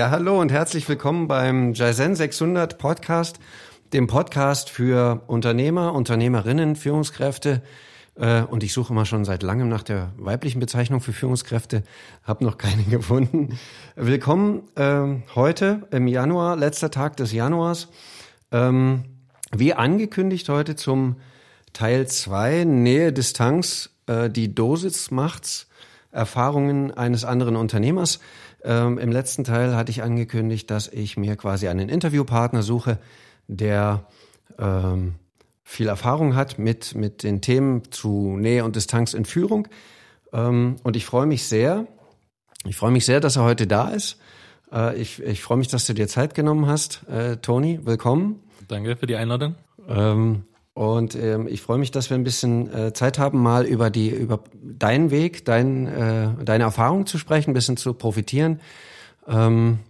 Ja, hallo und herzlich willkommen beim Jaisen 600 Podcast, dem Podcast für Unternehmer, Unternehmerinnen, Führungskräfte. Äh, und ich suche immer schon seit langem nach der weiblichen Bezeichnung für Führungskräfte, habe noch keine gefunden. Willkommen äh, heute im Januar, letzter Tag des Januars. Ähm, wie angekündigt heute zum Teil 2, Nähe, Distanz, äh, die Dosis macht's, Erfahrungen eines anderen Unternehmers. Ähm, Im letzten Teil hatte ich angekündigt, dass ich mir quasi einen Interviewpartner suche, der ähm, viel Erfahrung hat mit, mit den Themen zu Nähe und Distanz in Führung. Ähm, und ich freue mich sehr, ich freue mich sehr, dass er heute da ist. Äh, ich, ich freue mich, dass du dir Zeit genommen hast. Äh, Toni, willkommen. Danke für die Einladung. Ähm, und ähm, ich freue mich, dass wir ein bisschen äh, Zeit haben, mal über die über deinen Weg, dein, äh, deine Erfahrung zu sprechen, ein bisschen zu profitieren ähm,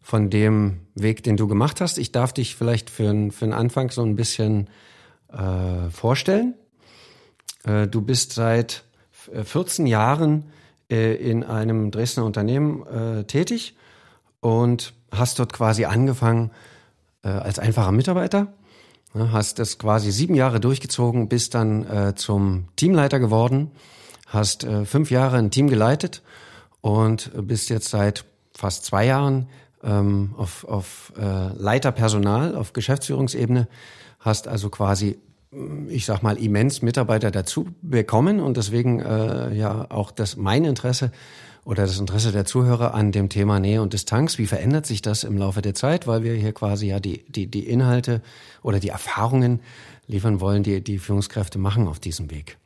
von dem Weg, den du gemacht hast. Ich darf dich vielleicht für, für den Anfang so ein bisschen äh, vorstellen. Äh, du bist seit 14 äh, Jahren äh, in einem Dresdner Unternehmen äh, tätig und hast dort quasi angefangen äh, als einfacher Mitarbeiter Hast das quasi sieben Jahre durchgezogen, bist dann äh, zum Teamleiter geworden, hast äh, fünf Jahre ein Team geleitet und bist jetzt seit fast zwei Jahren ähm, auf, auf äh, Leiter Personal, auf Geschäftsführungsebene, hast also quasi, ich sag mal, immens Mitarbeiter dazu bekommen und deswegen äh, ja auch das mein Interesse oder das Interesse der Zuhörer an dem Thema Nähe und Distanz. Wie verändert sich das im Laufe der Zeit? Weil wir hier quasi ja die, die, die Inhalte oder die Erfahrungen liefern wollen, die die Führungskräfte machen auf diesem Weg.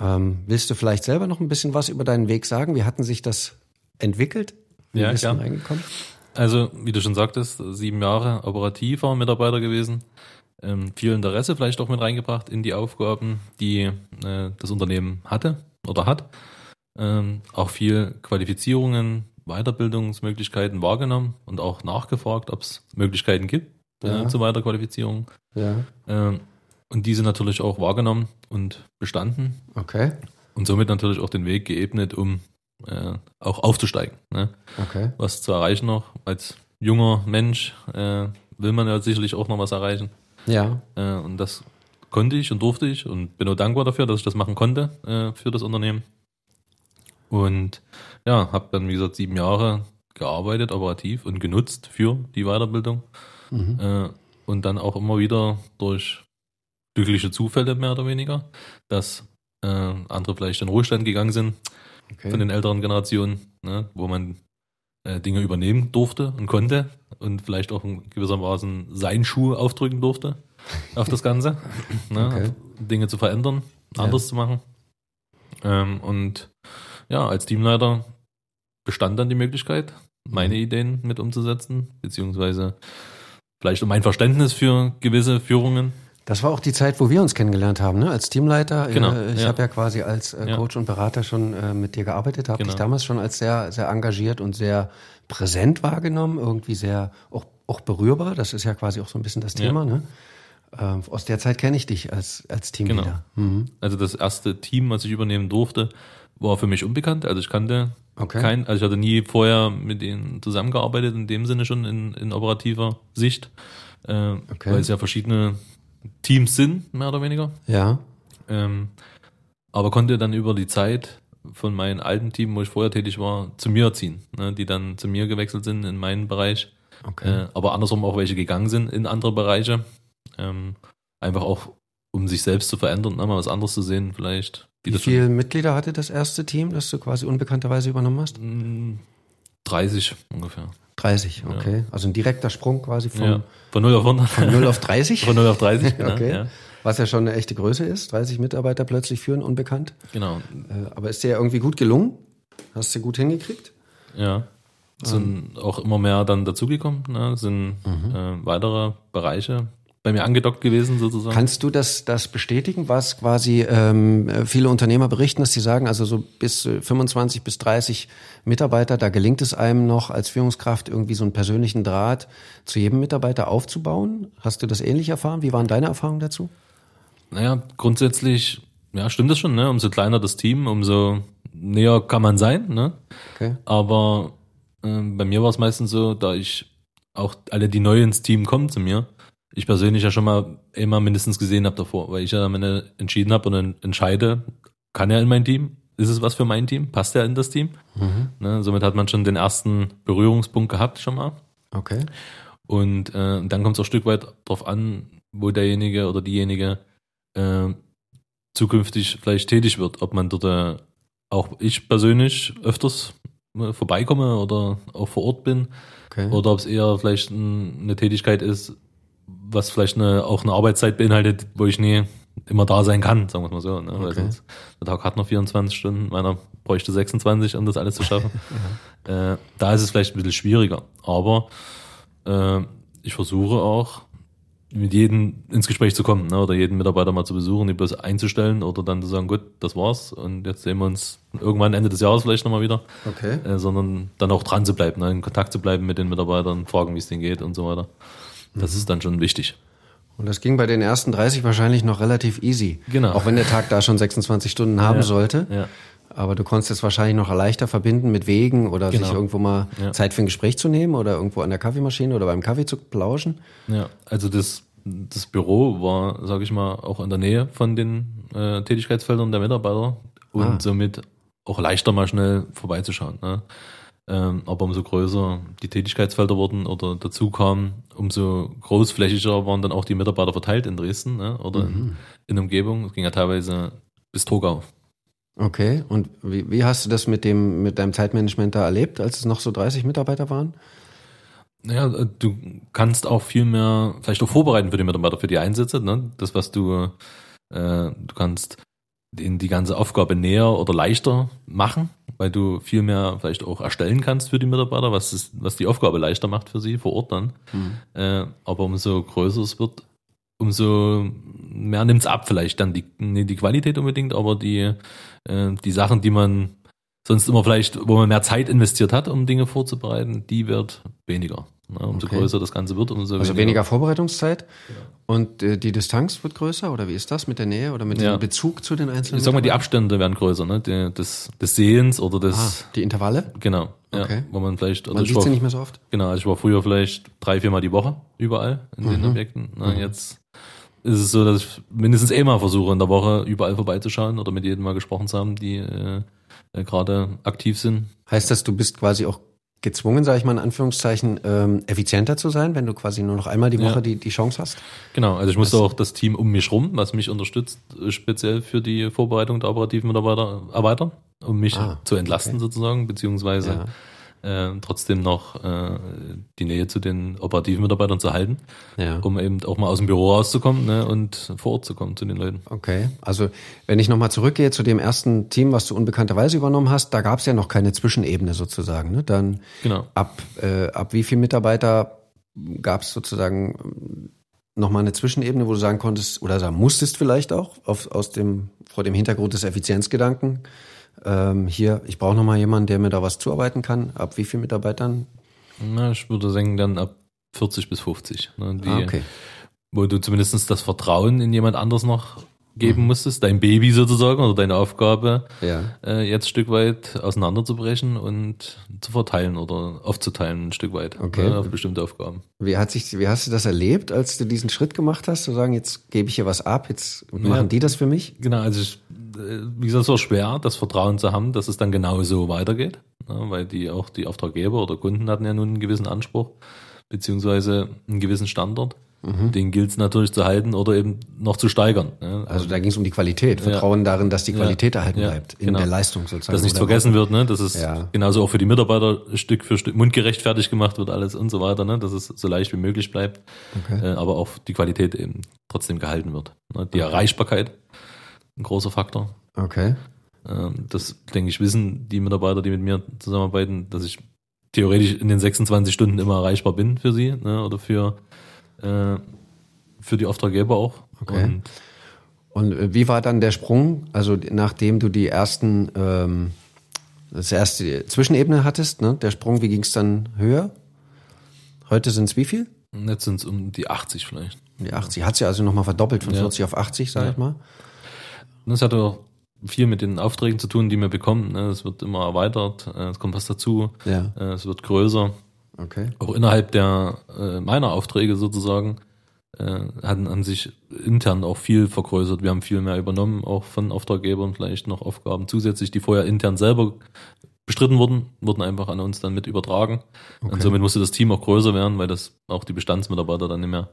Ähm, willst du vielleicht selber noch ein bisschen was über deinen Weg sagen? Wie hatten sich das entwickelt? Wie ja, bist klar. reingekommen? Also, wie du schon sagtest, sieben Jahre operativer Mitarbeiter gewesen. Ähm, viel Interesse vielleicht auch mit reingebracht in die Aufgaben, die äh, das Unternehmen hatte oder hat ähm, auch viel Qualifizierungen, Weiterbildungsmöglichkeiten wahrgenommen und auch nachgefragt, ob es Möglichkeiten gibt äh, ja. zur Weiterqualifizierung. Ja. Ähm, und diese natürlich auch wahrgenommen und bestanden. Okay. Und somit natürlich auch den Weg geebnet, um äh, auch aufzusteigen. Ne? Okay. Was zu erreichen noch. Als junger Mensch äh, will man ja sicherlich auch noch was erreichen. Ja. Äh, und das konnte ich und durfte ich und bin auch dankbar dafür, dass ich das machen konnte äh, für das Unternehmen. Und ja, habe dann, wie gesagt, sieben Jahre gearbeitet, operativ und genutzt für die Weiterbildung. Mhm. Äh, und dann auch immer wieder durch glückliche Zufälle mehr oder weniger, dass äh, andere vielleicht in Ruhestand gegangen sind okay. von den älteren Generationen, ne, wo man äh, Dinge übernehmen durfte und konnte und vielleicht auch in gewissermaßen seinen Schuh aufdrücken durfte auf das Ganze, ne, okay. Dinge zu verändern, anders ja. zu machen. Ähm, und ja, als Teamleiter bestand dann die Möglichkeit, meine Ideen mit umzusetzen, beziehungsweise vielleicht um mein Verständnis für gewisse Führungen. Das war auch die Zeit, wo wir uns kennengelernt haben, ne? als Teamleiter. Genau, ich ja. habe ja quasi als äh, Coach ja. und Berater schon äh, mit dir gearbeitet, habe genau. dich damals schon als sehr, sehr engagiert und sehr präsent wahrgenommen, irgendwie sehr auch, auch berührbar. Das ist ja quasi auch so ein bisschen das Thema. Ja. Ne? Ähm, aus der Zeit kenne ich dich als, als Teamleader. Genau. Mhm. Also das erste Team, was ich übernehmen durfte, war für mich unbekannt. Also ich kannte okay. kein, also ich hatte nie vorher mit denen zusammengearbeitet, in dem Sinne schon in, in operativer Sicht. Äh, okay. Weil es ja verschiedene Teams sind, mehr oder weniger. Ja. Ähm, aber konnte dann über die Zeit von meinem alten Team, wo ich vorher tätig war, zu mir ziehen, ne, die dann zu mir gewechselt sind in meinen Bereich. Okay. Äh, aber andersrum auch welche gegangen sind in andere Bereiche. Ähm, einfach auch, um sich selbst zu verändern, ne, mal was anderes zu sehen, vielleicht. Wie, Wie viele Mitglieder hatte das erste Team, das du quasi unbekannterweise übernommen hast? 30 mm, ungefähr. 30, okay. Ja. Also ein direkter Sprung quasi von, ja. von 0 auf 100. Von 0 auf 30? von 0 auf 30, genau. okay. Ja. Was ja schon eine echte Größe ist, 30 Mitarbeiter plötzlich führen, unbekannt. Genau. Äh, aber ist dir ja irgendwie gut gelungen? Hast du gut hingekriegt? Ja. Sind ähm. auch immer mehr dann dazugekommen, ne? sind mhm. äh, weitere Bereiche bei mir angedockt gewesen sozusagen. Kannst du das, das bestätigen, was quasi ähm, viele Unternehmer berichten, dass sie sagen, also so bis 25 bis 30 Mitarbeiter, da gelingt es einem noch als Führungskraft irgendwie so einen persönlichen Draht zu jedem Mitarbeiter aufzubauen? Hast du das ähnlich erfahren? Wie waren deine Erfahrungen dazu? Naja, grundsätzlich, ja, stimmt das schon, ne? Umso kleiner das Team, umso näher kann man sein, ne? Okay. Aber Ähm, bei mir war es meistens so, da ich auch alle, die neu ins Team kommen zu mir, ich persönlich ja schon mal immer mindestens gesehen habe davor, weil ich ja am Ende entschieden habe und dann entscheide, kann er in mein Team? Ist es was für mein Team? Passt er in das Team? Mhm. Ne, somit hat man schon den ersten Berührungspunkt gehabt schon mal. Okay. Und äh, dann kommt es auch ein Stück weit drauf an, wo derjenige oder diejenige äh, zukünftig vielleicht tätig wird. Ob man dort äh, auch ich persönlich öfters äh, vorbeikomme oder auch vor Ort bin. okay. Oder ob es eher vielleicht ein, eine Tätigkeit ist, was vielleicht eine, auch eine Arbeitszeit beinhaltet, wo ich nie immer da sein kann, sagen wir mal so. Ne? Weil Okay. sonst, der Tag hat noch 24 Stunden, meiner bräuchte 26, um das alles zu schaffen. äh, da ist es vielleicht ein bisschen schwieriger. Aber äh, ich versuche auch, mit jedem ins Gespräch zu kommen ne? oder jeden Mitarbeiter mal zu besuchen, die bloß einzustellen oder dann zu sagen, gut, das war's und jetzt sehen wir uns irgendwann Ende des Jahres vielleicht nochmal wieder, Okay. äh, sondern dann auch dran zu bleiben, ne? in Kontakt zu bleiben mit den Mitarbeitern, fragen, wie es denen geht und so weiter. Das ist dann schon wichtig. Und das ging bei den ersten 30 wahrscheinlich noch relativ easy. Genau. Auch wenn der Tag da schon 26 Stunden haben Ja. sollte. Ja. Aber du konntest es wahrscheinlich noch leichter verbinden mit Wegen oder Genau. sich irgendwo mal Ja. Zeit für ein Gespräch zu nehmen oder irgendwo an der Kaffeemaschine oder beim Kaffee zu plauschen. Ja, also das, das Büro war, sage ich mal, auch in der Nähe von den äh, Tätigkeitsfeldern der Mitarbeiter und Ah. somit auch leichter mal schnell vorbeizuschauen. Ne? Ähm, aber umso größer die Tätigkeitsfelder wurden oder dazu kamen, umso großflächiger waren dann auch die Mitarbeiter verteilt in Dresden ne? oder in, in Umgebung. Es ging ja teilweise bis Togau. Okay. Und wie, wie hast du das mit dem, mit deinem Zeitmanagement da erlebt, als es noch so 30 Mitarbeiter waren? Naja, du kannst auch viel mehr, vielleicht auch vorbereiten für die Mitarbeiter, für die Einsätze. Ne? Das, was du, äh, du kannst denen die ganze Aufgabe näher oder leichter machen, weil du viel mehr vielleicht auch erstellen kannst für die Mitarbeiter, was, es, was die Aufgabe leichter macht für sie vor Ort dann. Äh, aber umso größer es wird, umso mehr nimmt's ab vielleicht dann die, nicht die Qualität unbedingt, aber die, äh, die Sachen, die man sonst immer vielleicht, wo man mehr Zeit investiert hat, um Dinge vorzubereiten, die wird weniger. Ne? Umso Okay. größer das Ganze wird, umso Also weniger Vorbereitungszeit und äh, die Distanz wird größer oder wie ist das mit der Nähe oder mit Ja. dem Bezug zu den einzelnen? Ich sag mal, die? Abstände werden größer, ne? Die, des, des Sehens oder des, ah, die Intervalle? genau, Okay. ja, wo man vielleicht, also Man ich sieht sie nicht mehr so oft. genau, also ich war früher vielleicht drei, viermal die Woche überall in Mhm. den Objekten. Ne? Jetzt ist es so, dass ich mindestens einmal versuche, in der Woche überall vorbeizuschauen oder mit jedem mal gesprochen zu haben, die äh, äh, gerade aktiv sind. Heißt das, du bist quasi auch gezwungen, sage ich mal in Anführungszeichen, ähm, effizienter zu sein, wenn du quasi nur noch einmal die Ja. Woche die, die Chance hast? Genau, also ich musste auch das Team um mich rum, was mich unterstützt, äh, speziell für die Vorbereitung der operativen Mitarbeiter erweitern, um mich Ah, zu entlasten okay. sozusagen, beziehungsweise äh, trotzdem noch äh, die Nähe zu den operativen Mitarbeitern zu halten, Ja. um eben auch mal aus dem Büro rauszukommen ne, und vor Ort zu kommen zu den Leuten. Okay, also wenn ich nochmal zurückgehe zu dem ersten Team, was du unbekannterweise übernommen hast, da gab es ja noch keine Zwischenebene sozusagen. Ne? Dann Genau. ab, äh, ab wie viel Mitarbeiter gab es sozusagen nochmal eine Zwischenebene, wo du sagen konntest oder sagen musstest vielleicht auch auf, aus dem, vor dem Hintergrund des Effizienzgedanken, ähm, hier, ich brauche nochmal jemanden, der mir da was zuarbeiten kann. Ab wie viel Mitarbeitern? Na, ich würde sagen, dann ab 40 bis 50. Ne, die, Ah, okay. Wo du zumindest das Vertrauen in jemand anderes noch geben Mhm. musstest, dein Baby sozusagen oder deine Aufgabe, Ja. äh, jetzt ein Stück weit auseinanderzubrechen und zu verteilen oder aufzuteilen ein Stück weit Okay. ne, auf bestimmte Aufgaben. Wie hat sich, wie hast du das erlebt, als du diesen Schritt gemacht hast, zu sagen, jetzt gebe ich hier was ab, jetzt machen die das für mich? Genau, also ich, wie gesagt, es war schwer, das Vertrauen zu haben, dass es dann genau so weitergeht, ne, weil die auch die Auftraggeber oder Kunden hatten ja nun einen gewissen Anspruch, beziehungsweise einen gewissen Standard. Den gilt es natürlich zu halten oder eben noch zu steigern. Ne? Also da ging es um die Qualität, Vertrauen darin, dass die Qualität erhalten Ja, bleibt in genau. der Leistung sozusagen. dass nichts vergessen wird, ne? dass es Ja. genauso auch für die Mitarbeiter Stück für Stück mundgerecht fertig gemacht wird, alles und so weiter, ne? dass es so leicht wie möglich bleibt, Okay. äh, aber auch die Qualität eben trotzdem gehalten wird. Ne? Die Erreichbarkeit, ein großer Faktor. Okay. Ähm, das, denke ich, wissen die Mitarbeiter, die mit mir zusammenarbeiten, dass ich theoretisch in den 26 Stunden immer erreichbar bin für sie ne? oder für, äh, für die Auftraggeber auch. Okay. Und Und äh, wie war dann der Sprung, also nachdem du die ersten, ähm, das erste Zwischenebene hattest, ne? der Sprung, wie ging es dann höher? Heute sind es wie viel? jetzt sind es um die 80 vielleicht. Die 80. Hat sich also nochmal verdoppelt von Ja. 40 auf 80, sag Ja. ich mal. Und Das hatte auch viel mit den Aufträgen zu tun, die wir bekommen. Ne? Es wird immer erweitert, äh, es kommt was dazu, Ja. äh, es wird größer. Okay. Auch innerhalb der äh, meiner Aufträge sozusagen haben, haben sich intern auch viel vergrößert. Wir haben viel mehr übernommen, auch von Auftraggebern vielleicht noch Aufgaben zusätzlich, die vorher intern selber bestritten wurden, wurden einfach an uns dann mit übertragen. Okay. Und somit musste das Team auch größer werden, weil das auch die Bestandsmitarbeiter dann nicht mehr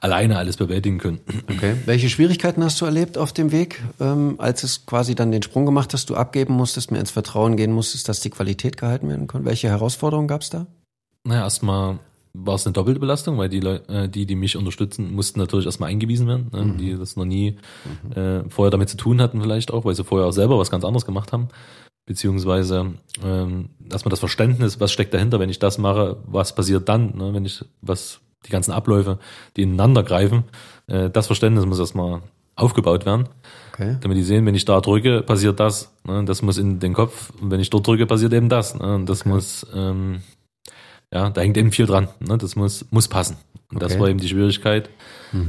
alleine alles bewältigen können. Okay. Welche Schwierigkeiten hast du erlebt auf dem Weg, ähm, als es quasi dann den Sprung gemacht hast, du abgeben musstest, mehr ins Vertrauen gehen musstest, dass die Qualität gehalten werden konnte? Welche Herausforderungen gab es da? Naja, erstmal war es eine doppelte Belastung, weil die Leute, äh, die, die mich unterstützen, mussten natürlich erstmal eingewiesen werden, ne, die das noch nie äh, vorher damit zu tun hatten, vielleicht auch, weil sie vorher auch selber was ganz anderes gemacht haben. Beziehungsweise ähm, erstmal das Verständnis, was steckt dahinter, wenn ich das mache, was passiert dann, ne, wenn ich was, die ganzen Abläufe, die ineinander greifen, äh, das Verständnis muss erstmal aufgebaut werden, Okay. damit die sehen, wenn ich da drücke, passiert das. Ne, das muss in den Kopf, und wenn ich dort drücke, passiert eben das. Ne, und das muss ähm, ja, da hängt eben viel dran. Ne? Das muss, muss passen. Und das Okay. war eben die Schwierigkeit.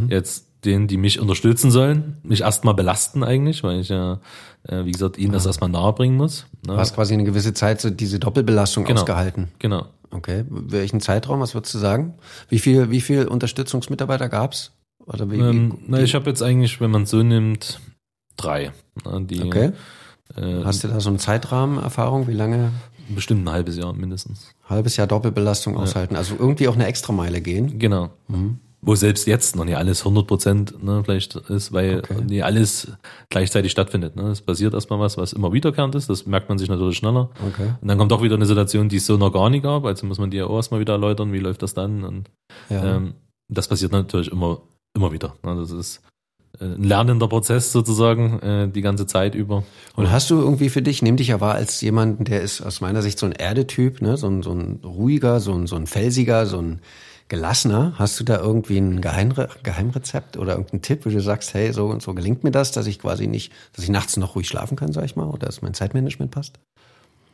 Jetzt denen, die mich unterstützen sollen, mich erstmal belasten eigentlich, weil ich ja, äh, wie gesagt, ihnen das erstmal nahebringen muss. Ne? Du hast quasi eine gewisse Zeit so diese Doppelbelastung Genau. ausgehalten. Genau. Okay. Welchen Zeitraum, was würdest du sagen? Wie viel, wie viel Unterstützungsmitarbeiter gab's? Oder wie, Ähm, wie, na, ich habe jetzt eigentlich, wenn man so nimmt, drei. Ne? Die okay. äh, Hast du da so einen Zeitrahmenerfahrung? Wie lange? bestimmt ein halbes Jahr mindestens. Halbes Jahr Doppelbelastung aushalten. Also irgendwie auch eine Extrameile gehen. Genau. Wo selbst jetzt noch nicht alles 100 Prozent ne, vielleicht ist, weil Okay. nicht alles gleichzeitig stattfindet. Ne. Es passiert erstmal was, was immer wiederkehrend ist. Das merkt man sich natürlich schneller. Okay. Und dann kommt auch wieder eine Situation, die es so noch gar nicht gab. Also muss man die ja auch erstmal wieder erläutern, wie läuft das dann. Und Ja. ähm, das passiert natürlich immer, immer wieder. Ne. Das ist äh, ein lernender Prozess sozusagen, äh, die ganze Zeit über. Und hast du irgendwie für dich, nimm dich ja wahr als jemanden, der ist aus meiner Sicht so ein Erdetyp, ne? so, ein, so ein ruhiger, so ein, so ein felsiger, so ein gelassener. Hast du da irgendwie ein Geheimre Geheimrezept oder irgendeinen Tipp, wo du sagst, hey, so und so gelingt mir das, dass ich quasi nicht, dass ich nachts noch ruhig schlafen kann, sag ich mal, oder dass mein Zeitmanagement passt?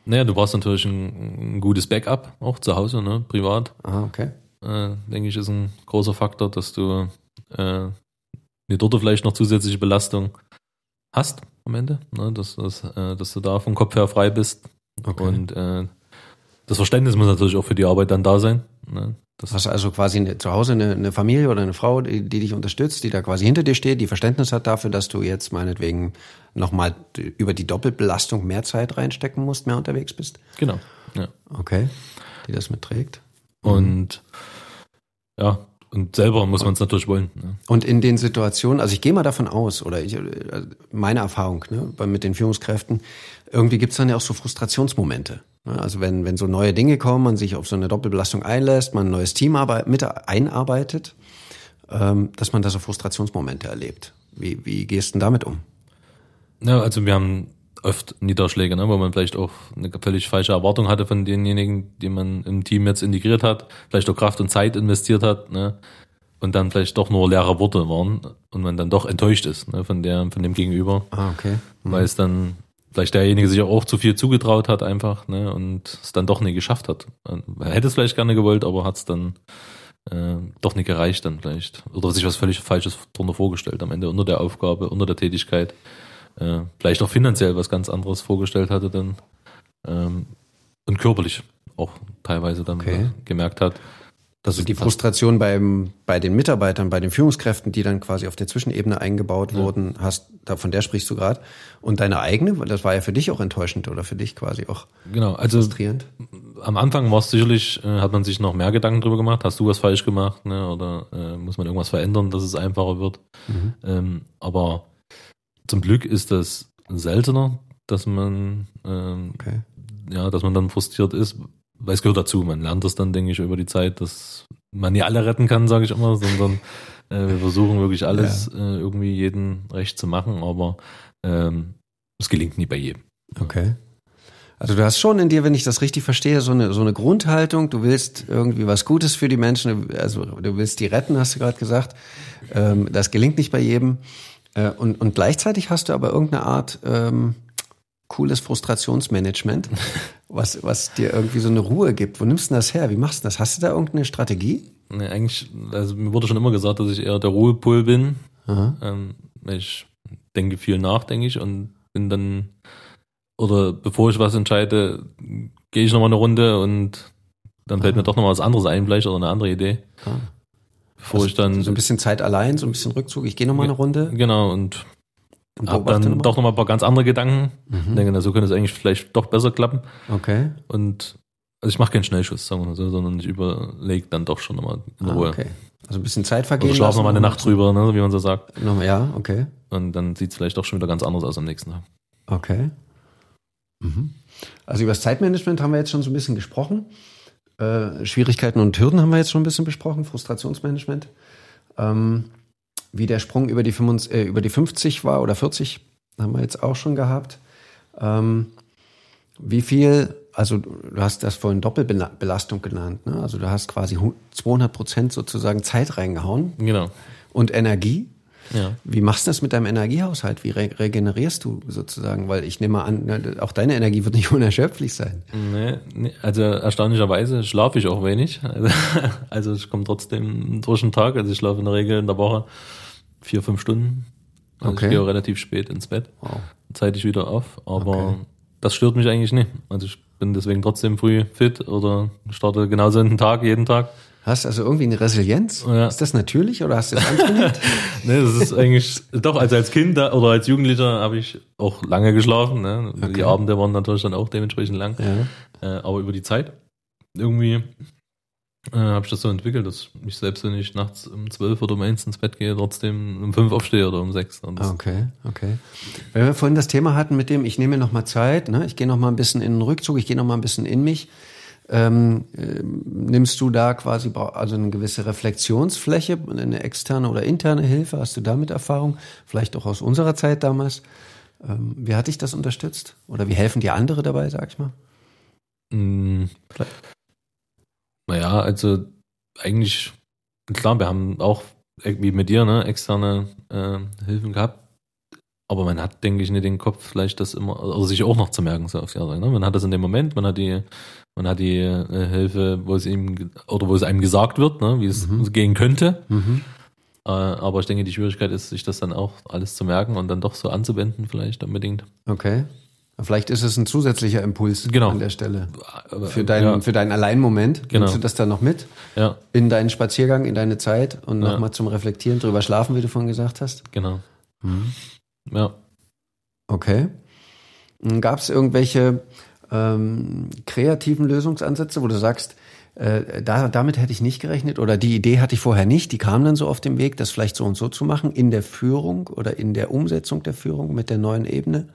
Naja, du brauchst natürlich ein, ein gutes Backup, auch zu Hause, ne, privat. Ah, okay. äh, denke ich, ist ein großer Faktor, dass du äh, eine dort vielleicht noch zusätzliche Belastung hast am Ende, ne? dass, dass, äh, dass du da vom Kopf her frei bist. Okay. Und äh, das Verständnis muss natürlich auch für die Arbeit dann da sein. Ne? Das, Hast du also quasi eine, zu Hause eine, eine Familie oder eine Frau, die, die dich unterstützt, die da quasi hinter dir steht, die Verständnis hat dafür, dass du jetzt meinetwegen nochmal über die Doppelbelastung mehr Zeit reinstecken musst, mehr unterwegs bist? genau. Ja. Okay. Die das mitträgt. Und ja, und selber muss man es natürlich wollen. Ne? Und in den Situationen, also ich gehe mal davon aus, oder ich, äh, meine Erfahrung ne, mit den Führungskräften, irgendwie gibt's dann ja auch so Frustrationsmomente. Ne? Also wenn, wenn so neue Dinge kommen, man sich auf so eine Doppelbelastung einlässt, man ein neues Team arbeit, mit einarbeitet, ähm, dass man da so Frustrationsmomente erlebt. Wie, wie gehst du denn damit um? Ja, also wir haben oft Niederschläge, ne, wo man vielleicht auch eine völlig falsche Erwartung hatte von denjenigen, die man im Team jetzt integriert hat, vielleicht auch Kraft und Zeit investiert hat, ne, und dann vielleicht doch nur leere Worte waren und man dann doch enttäuscht ist ne, von der, von dem Gegenüber, Ah, okay. weil es dann vielleicht derjenige sich auch zu viel zugetraut hat einfach, ne, und es dann doch nicht geschafft hat. Er hätte es vielleicht gerne gewollt, aber hat es dann äh, doch nicht gereicht dann vielleicht. Oder sich was völlig Falsches drunter vorgestellt am Ende unter der Aufgabe, unter der Tätigkeit. Äh, vielleicht auch finanziell was ganz anderes vorgestellt hatte dann. Ähm, und körperlich auch teilweise dann Okay. gemerkt hat, dass Also es die Frustration beim, bei den Mitarbeitern, bei den Führungskräften, die dann quasi auf der Zwischenebene eingebaut wurden, hast, da, von der sprichst du gerade. Und deine eigene, das war ja für dich auch enttäuschend oder für dich quasi auch Genau, also frustrierend. am Anfang war es sicherlich, äh, hat man sich noch mehr Gedanken drüber gemacht, hast du was falsch gemacht, ne? Oder äh, muss man irgendwas verändern, dass es einfacher wird. Ähm, aber zum Glück ist das seltener, dass man ähm, Okay. ja, dass man dann frustriert ist, weil es gehört dazu. Man lernt das dann, denke ich, über die Zeit, dass man nie alle retten kann, sage ich immer, sondern äh, wir versuchen wirklich alles äh, irgendwie jeden recht zu machen, aber ähm, es gelingt nie bei jedem. Okay. Also du hast schon in dir, wenn ich das richtig verstehe, so eine, so eine Grundhaltung, du willst irgendwie was Gutes für die Menschen, also du willst die retten, hast du gerade gesagt. Ähm, das gelingt nicht bei jedem. Äh, und, und gleichzeitig hast du aber irgendeine Art ähm, cooles Frustrationsmanagement, was, was dir irgendwie so eine Ruhe gibt. Wo nimmst du das her? Wie machst du das? Hast du da irgendeine Strategie? Nee, eigentlich, also mir wurde schon immer gesagt, dass ich eher der Ruhepol bin. Ähm, ich denke viel nach, denke ich, und bin dann, oder bevor ich was entscheide, gehe ich nochmal eine Runde und dann fällt Ah. mir doch nochmal was anderes ein, vielleicht oder eine andere Idee. Ah. Bevor ich dann, so ein bisschen Zeit allein, so ein bisschen Rückzug. Ich gehe noch mal eine Runde. genau, und und hab beobachte dann mal. doch nochmal ein paar ganz andere Gedanken. Mhm. Denke, na, so könnte es eigentlich vielleicht doch besser klappen. Okay. Und also ich mache keinen Schnellschuss, sagen wir mal so, sondern ich überlege dann doch schon nochmal in Ah, Ruhe. okay. Also ein bisschen Zeit vergehen. Oder schlafe nochmal eine Nacht drüber, ne, wie man so sagt. Noch mal- Ja, okay. Und dann sieht es vielleicht doch schon wieder ganz anders aus am nächsten Tag. Okay. Mhm. Also über das Zeitmanagement haben wir jetzt schon so ein bisschen gesprochen. Äh, Schwierigkeiten und Hürden haben wir jetzt schon ein bisschen besprochen, Frustrationsmanagement. Ähm, wie der Sprung über die, 55, äh, über die 50 war oder 40, haben wir jetzt auch schon gehabt. Ähm, wie viel, also du hast das vorhin Doppelbelastung genannt, ne? also du hast quasi hu- 200 Prozent sozusagen Zeit reingehauen Genau. und Energie. Ja. Wie machst du das mit deinem Energiehaushalt? Wie re regenerierst du sozusagen? Weil ich nehme an, ne, auch deine Energie wird nicht unerschöpflich sein. Nee, nee, also erstaunlicherweise schlafe ich auch wenig. Also, ich komme trotzdem durch den Tag. Also ich schlafe in der Regel in der Woche vier, fünf Stunden. Also Okay. ich gehe auch relativ spät ins Bett, Wow. zeitig wieder auf. Aber Okay. das stört mich eigentlich nicht. Also ich bin deswegen trotzdem früh fit oder starte genauso in den Tag, jeden Tag. Hast also irgendwie eine Resilienz? Ja. Ist das natürlich oder hast du das antrainiert? Nee, das ist eigentlich, doch, also als Kind oder als Jugendlicher habe ich auch lange geschlafen. Ne? Okay. Die Abende waren natürlich dann auch dementsprechend lang. ja. Äh, aber über die Zeit irgendwie äh, habe ich das so entwickelt, dass ich selbst wenn ich nachts um 12 oder um 1 ins Bett gehe, trotzdem um 5 aufstehe oder um 6. Und das, Okay, okay. Weil wir vorhin das Thema hatten mit dem, ich nehme mir noch mal Zeit, ne? ich gehe noch mal ein bisschen in den Rückzug, ich gehe noch mal ein bisschen in mich. Ähm, ähm, nimmst du da quasi also eine gewisse Reflexionsfläche, eine externe oder interne Hilfe? Hast du damit Erfahrung? Vielleicht auch aus unserer Zeit damals. Ähm, wie hat dich das unterstützt? Oder wie helfen dir andere dabei, sag ich mal? mh, naja, also eigentlich, klar, wir haben auch wie mit dir, ne, externe äh, Hilfen gehabt. Aber man hat, denke ich, nicht den Kopf, vielleicht das immer, also sich auch noch zu merken, so auf die Jahre. Ne? Man hat das in dem Moment, man hat die, man hat die äh, Hilfe, wo es ihm, oder wo es einem gesagt wird, ne, wie es Mhm. gehen könnte. Mhm. Äh, aber ich denke, die Schwierigkeit ist, sich das dann auch alles zu merken und dann doch so anzuwenden, vielleicht unbedingt. Okay. Vielleicht ist es ein zusätzlicher Impuls Genau. an der Stelle. Für deinen, ja, für deinen Alleinmoment. Genau. Nimmst du das dann noch mit? ja, in deinen Spaziergang, in deine Zeit und Ja. nochmal zum Reflektieren drüber schlafen, wie du vorhin gesagt hast? genau. Ja. Okay. Gab es irgendwelche ähm, kreativen Lösungsansätze, wo du sagst, äh, da, damit hätte ich nicht gerechnet oder die Idee hatte ich vorher nicht, die kam dann so auf dem Weg, das vielleicht so und so zu machen, in der Führung oder in der Umsetzung der Führung mit der neuen Ebene?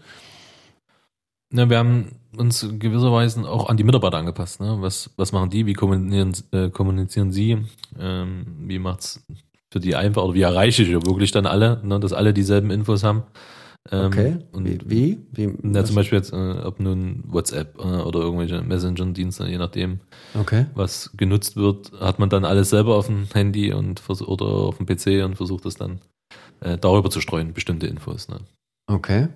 Ja, wir haben uns gewisserweise auch an die Mitarbeiter angepasst. Ne? Was, was machen die? Wie kommunizieren, äh, kommunizieren sie? Ähm, wie macht's für die einfach oder wie erreiche ich wirklich dann alle, ne? dass alle dieselben Infos haben? Ähm, Okay. Und wie? Wie? wie was- zum Beispiel jetzt, äh, ob nun WhatsApp äh, oder irgendwelche Messenger-Dienste, je nachdem, Okay. was genutzt wird, hat man dann alles selber auf dem Handy und oder auf dem PC und versucht es dann äh, darüber zu streuen, bestimmte Infos. Ne? Okay.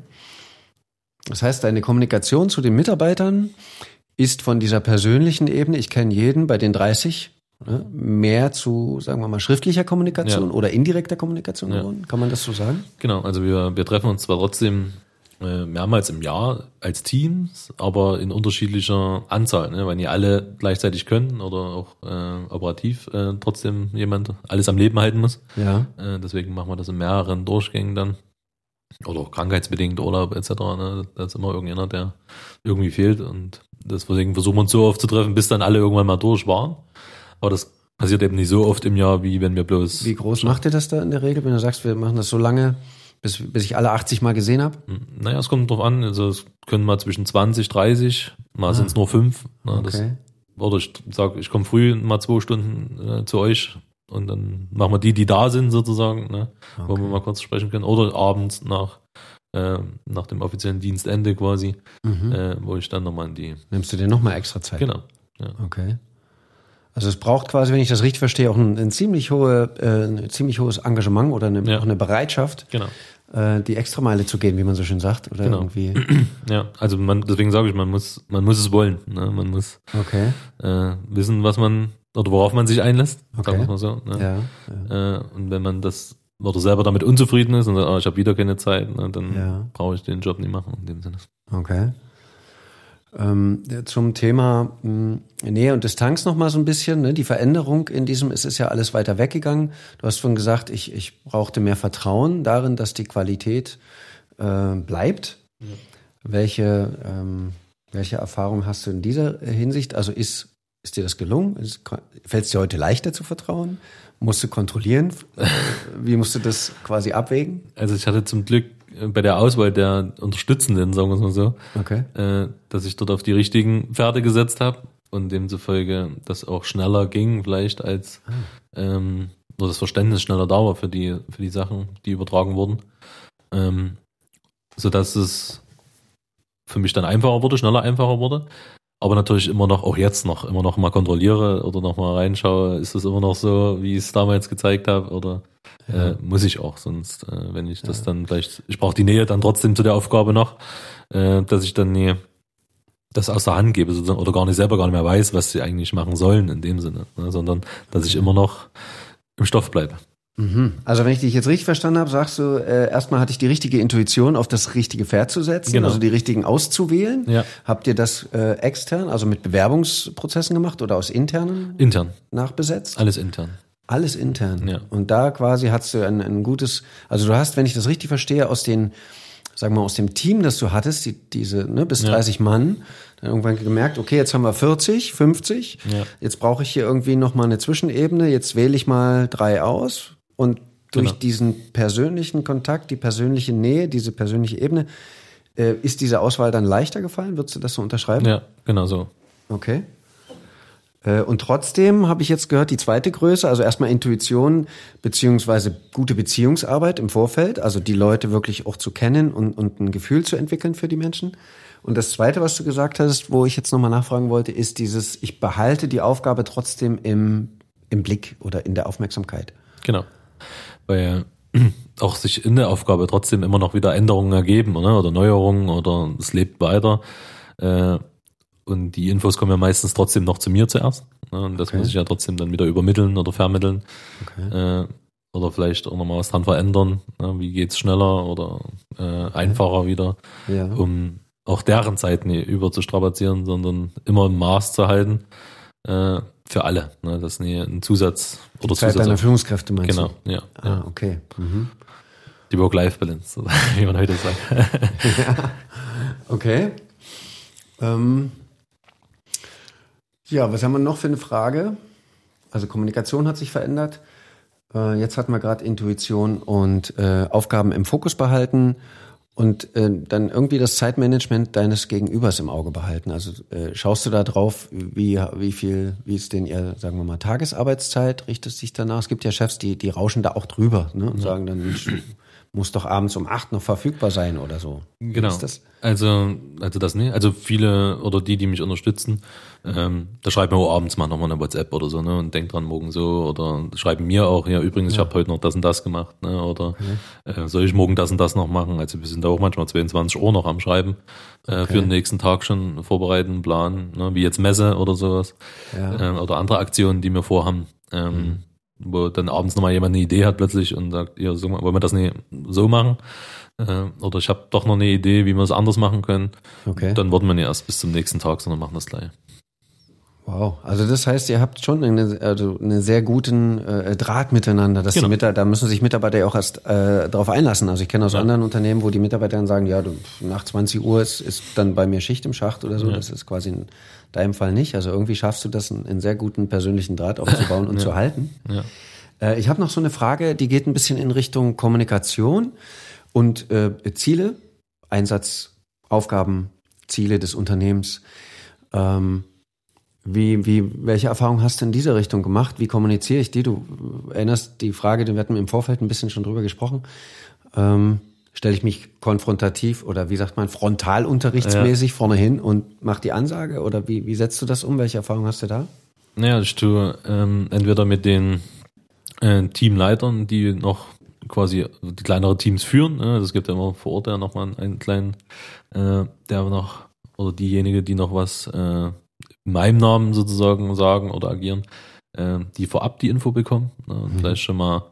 Das heißt, deine Kommunikation zu den Mitarbeitern ist von dieser persönlichen Ebene, ich kenne jeden bei den 30, ne, mehr zu, sagen wir mal, schriftlicher Kommunikation Ja. oder indirekter Kommunikation Ja. geworden. Kann man das so sagen? Genau, also wir, wir treffen uns zwar trotzdem äh, mehrmals im Jahr als Teams, aber in unterschiedlicher Anzahl, ne? weil nicht alle gleichzeitig können oder auch äh, operativ äh, trotzdem jemand alles am Leben halten muss. Ja. Äh, deswegen machen wir das in mehreren Durchgängen dann. Oder auch krankheitsbedingt Urlaub etc. Ne? Da ist immer irgendjemand, der irgendwie fehlt. Und deswegen versuchen wir uns so oft zu treffen, bis dann alle irgendwann mal durch waren. Aber das passiert eben nicht so oft im Jahr, wie wenn wir bloß Wie groß macht ihr das da in der Regel, wenn du sagst, wir machen das so lange, bis, bis ich alle 80 Mal gesehen habe? Naja, es kommt drauf an. Also es können mal zwischen 20, 30, mal sind es nur fünf. Das, Ah. Okay. oder ich sage, ich komme früh mal zwei Stunden äh, zu euch und dann machen wir die, die da sind sozusagen, ne, wo Okay. wir mal kurz sprechen können. Oder abends nach, äh, nach dem offiziellen Dienstende quasi, Mhm. äh, wo ich dann nochmal in die. Nimmst du dir nochmal extra Zeit? Genau. Ja. Okay. Also es braucht quasi, wenn ich das richtig verstehe, auch ein, ein ziemlich hohe, äh, ein ziemlich hohes Engagement oder eine, Ja. auch eine Bereitschaft, Genau. äh, die Extrameile zu gehen, wie man so schön sagt, oder Genau. irgendwie. Ja, also man, deswegen sage ich, man muss, man muss es wollen. Ne? Man muss Okay. äh, wissen, was man oder worauf man sich einlässt. Okay. Sagen wir mal so. Ne? Ja. ja. Äh, und wenn man das oder selber damit unzufrieden ist und sagt, oh, ich habe wieder keine Zeit, ne, dann brauche ich den Job nicht machen in dem Sinne. Okay. Ähm, zum Thema mh, Nähe und Distanz noch mal so ein bisschen. Ne? Die Veränderung in diesem, es ist ja alles weiter weggegangen. Du hast schon gesagt, ich, ich brauchte mehr Vertrauen darin, dass die Qualität äh, bleibt. Welche, ähm, welche Erfahrung hast du in dieser Hinsicht? Also ist, ist dir das gelungen? Fällt es dir heute leichter zu vertrauen? Musst du kontrollieren? Wie musst du das quasi abwägen? Also ich hatte zum Glück bei der Auswahl der Unterstützenden, sagen wir es mal so, Okay. äh, dass ich dort auf die richtigen Pferde gesetzt habe und demzufolge das auch schneller ging vielleicht als ähm, oder das Verständnis schneller da war für die für die Sachen, die übertragen wurden, ähm, so dass es für mich dann einfacher wurde, schneller einfacher wurde. Aber natürlich immer noch, auch jetzt noch, immer noch mal kontrolliere oder noch mal reinschaue, ist das immer noch so, wie ich es damals gezeigt habe oder äh, muss ich auch, sonst, äh, wenn ich das dann vielleicht, ich brauche die Nähe dann trotzdem zu der Aufgabe noch, äh, dass ich dann nie das aus der Hand gebe sozusagen, oder gar nicht selber gar nicht mehr weiß, was sie eigentlich machen sollen in dem Sinne, ne, sondern dass ich immer noch im Stoff bleibe. Mhm. Also wenn ich dich jetzt richtig verstanden habe, sagst du, äh, erstmal hatte ich die richtige Intuition, auf das richtige Pferd zu setzen, Genau. also die richtigen auszuwählen. Ja. Habt ihr das äh, extern, also mit Bewerbungsprozessen gemacht oder aus internen Intern, nachbesetzt? alles intern. Alles intern. Ja. Und da quasi hast du ein, ein gutes, also du hast, wenn ich das richtig verstehe, aus den, sagen wir mal, aus dem Team, das du hattest, die, diese, ne, bis Ja. 30 Mann, dann irgendwann gemerkt, okay, jetzt haben wir 40, 50, Ja. jetzt brauche ich hier irgendwie nochmal eine Zwischenebene, jetzt wähle ich mal drei aus und durch Genau. diesen persönlichen Kontakt, die persönliche Nähe, diese persönliche Ebene, äh, ist diese Auswahl dann leichter gefallen? Würdest du das so unterschreiben? Ja, genau so. Okay. Äh, Und trotzdem habe ich jetzt gehört, die zweite Größe, also erstmal Intuition beziehungsweise gute Beziehungsarbeit im Vorfeld, also die Leute wirklich auch zu kennen und, und ein Gefühl zu entwickeln für die Menschen. Und das zweite, was du gesagt hast, wo ich jetzt nochmal nachfragen wollte, ist dieses, ich behalte die Aufgabe trotzdem im, im Blick oder in der Aufmerksamkeit. Genau. Weil auch sich in der Aufgabe trotzdem immer noch wieder Änderungen ergeben oder, oder Neuerungen oder es lebt weiter. Äh, und die Infos kommen ja meistens trotzdem noch zu mir zuerst. Ne? Und das Okay. muss ich ja trotzdem dann wieder übermitteln oder vermitteln. Okay. Äh, oder vielleicht auch nochmal was dran verändern. Ne? Wie geht's schneller oder äh, einfacher wieder, Ja. um auch deren Zeit nicht überzustrapazieren, sondern immer im Maß zu halten. Äh, für alle. Ne? Das ist nie ein Zusatz oder Zeit Zusatz. deiner Führungskräfte meinst Genau, du? ja. Ah, ja. okay. Mhm. Die Work-Life-Balance, wie man heute sagt. Okay. Ähm, ja, was haben wir noch für eine Frage? Also Kommunikation hat sich verändert. Äh, jetzt hatten wir gerade Intuition und äh, Aufgaben im Fokus behalten und äh, dann irgendwie das Zeitmanagement deines Gegenübers im Auge behalten. Also äh, schaust du da drauf, wie, wie viel, wie ist denn ihr, sagen wir mal, Tagesarbeitszeit? Richtest dich danach? Es gibt ja Chefs, die, die rauschen da auch drüber ne, und sagen dann, muss doch abends um acht noch verfügbar sein oder so. Genau. Ist das? Also, also das nicht. Also viele oder die, die mich unterstützen, ähm, da schreiben mir auch abends mal nochmal eine WhatsApp oder so, ne? Und denkt dran, morgen so. Oder schreiben mir auch, ja, übrigens, ich habe heute noch das und das gemacht, ne? Oder äh, soll ich morgen das und das noch machen? Also wir sind da auch manchmal 22 Uhr noch am Schreiben, äh, für den nächsten Tag schon vorbereiten, planen, ne? wie jetzt Messe oder sowas. Ja. äh, oder andere Aktionen, die wir vorhaben, ähm, wo dann abends nochmal jemand eine Idee hat plötzlich und sagt, ja, so, wollen wir das nicht so machen? Äh, oder ich habe doch noch eine Idee, wie wir es anders machen können. Okay. Dann warten wir nicht erst bis zum nächsten Tag, sondern machen das gleich. Wow, also das heißt, ihr habt schon eine, also einen sehr guten äh, Draht miteinander. Dass Genau. da müssen sich Mitarbeiter ja auch erst äh, darauf einlassen. Also ich kenne aus Ja. anderen Unternehmen, wo die Mitarbeiter dann sagen, ja, du, nach 20 Uhr ist, ist dann bei mir Schicht im Schacht oder so. Ja. Das ist quasi in deinem Fall nicht. Also irgendwie schaffst du das, einen, einen sehr guten persönlichen Draht aufzubauen und zu halten. Ja. Äh, ich habe noch so eine Frage, die geht ein bisschen in Richtung Kommunikation und äh, Ziele, Einsatz, Aufgaben, Ziele des Unternehmens. Ähm, wie, wie, welche Erfahrung hast du in dieser Richtung gemacht? Wie kommuniziere ich die? Du erinnerst die Frage, die wir hatten im Vorfeld ein bisschen schon drüber gesprochen. Ähm, Stelle ich mich konfrontativ oder wie sagt man, frontalunterrichtsmäßig vorne hin und mach die Ansage? Oder wie, wie setzt du das um? Welche Erfahrung hast du da? Naja, ich tue ähm, entweder mit den äh, Teamleitern, die noch quasi die kleinere Teams führen. Es gibt ja immer vor Ort ja nochmal einen kleinen, äh, der noch, oder diejenige, die noch was äh, in meinem Namen sozusagen sagen oder agieren, äh, die vorab die Info bekommen. Ne? Und vielleicht schon mal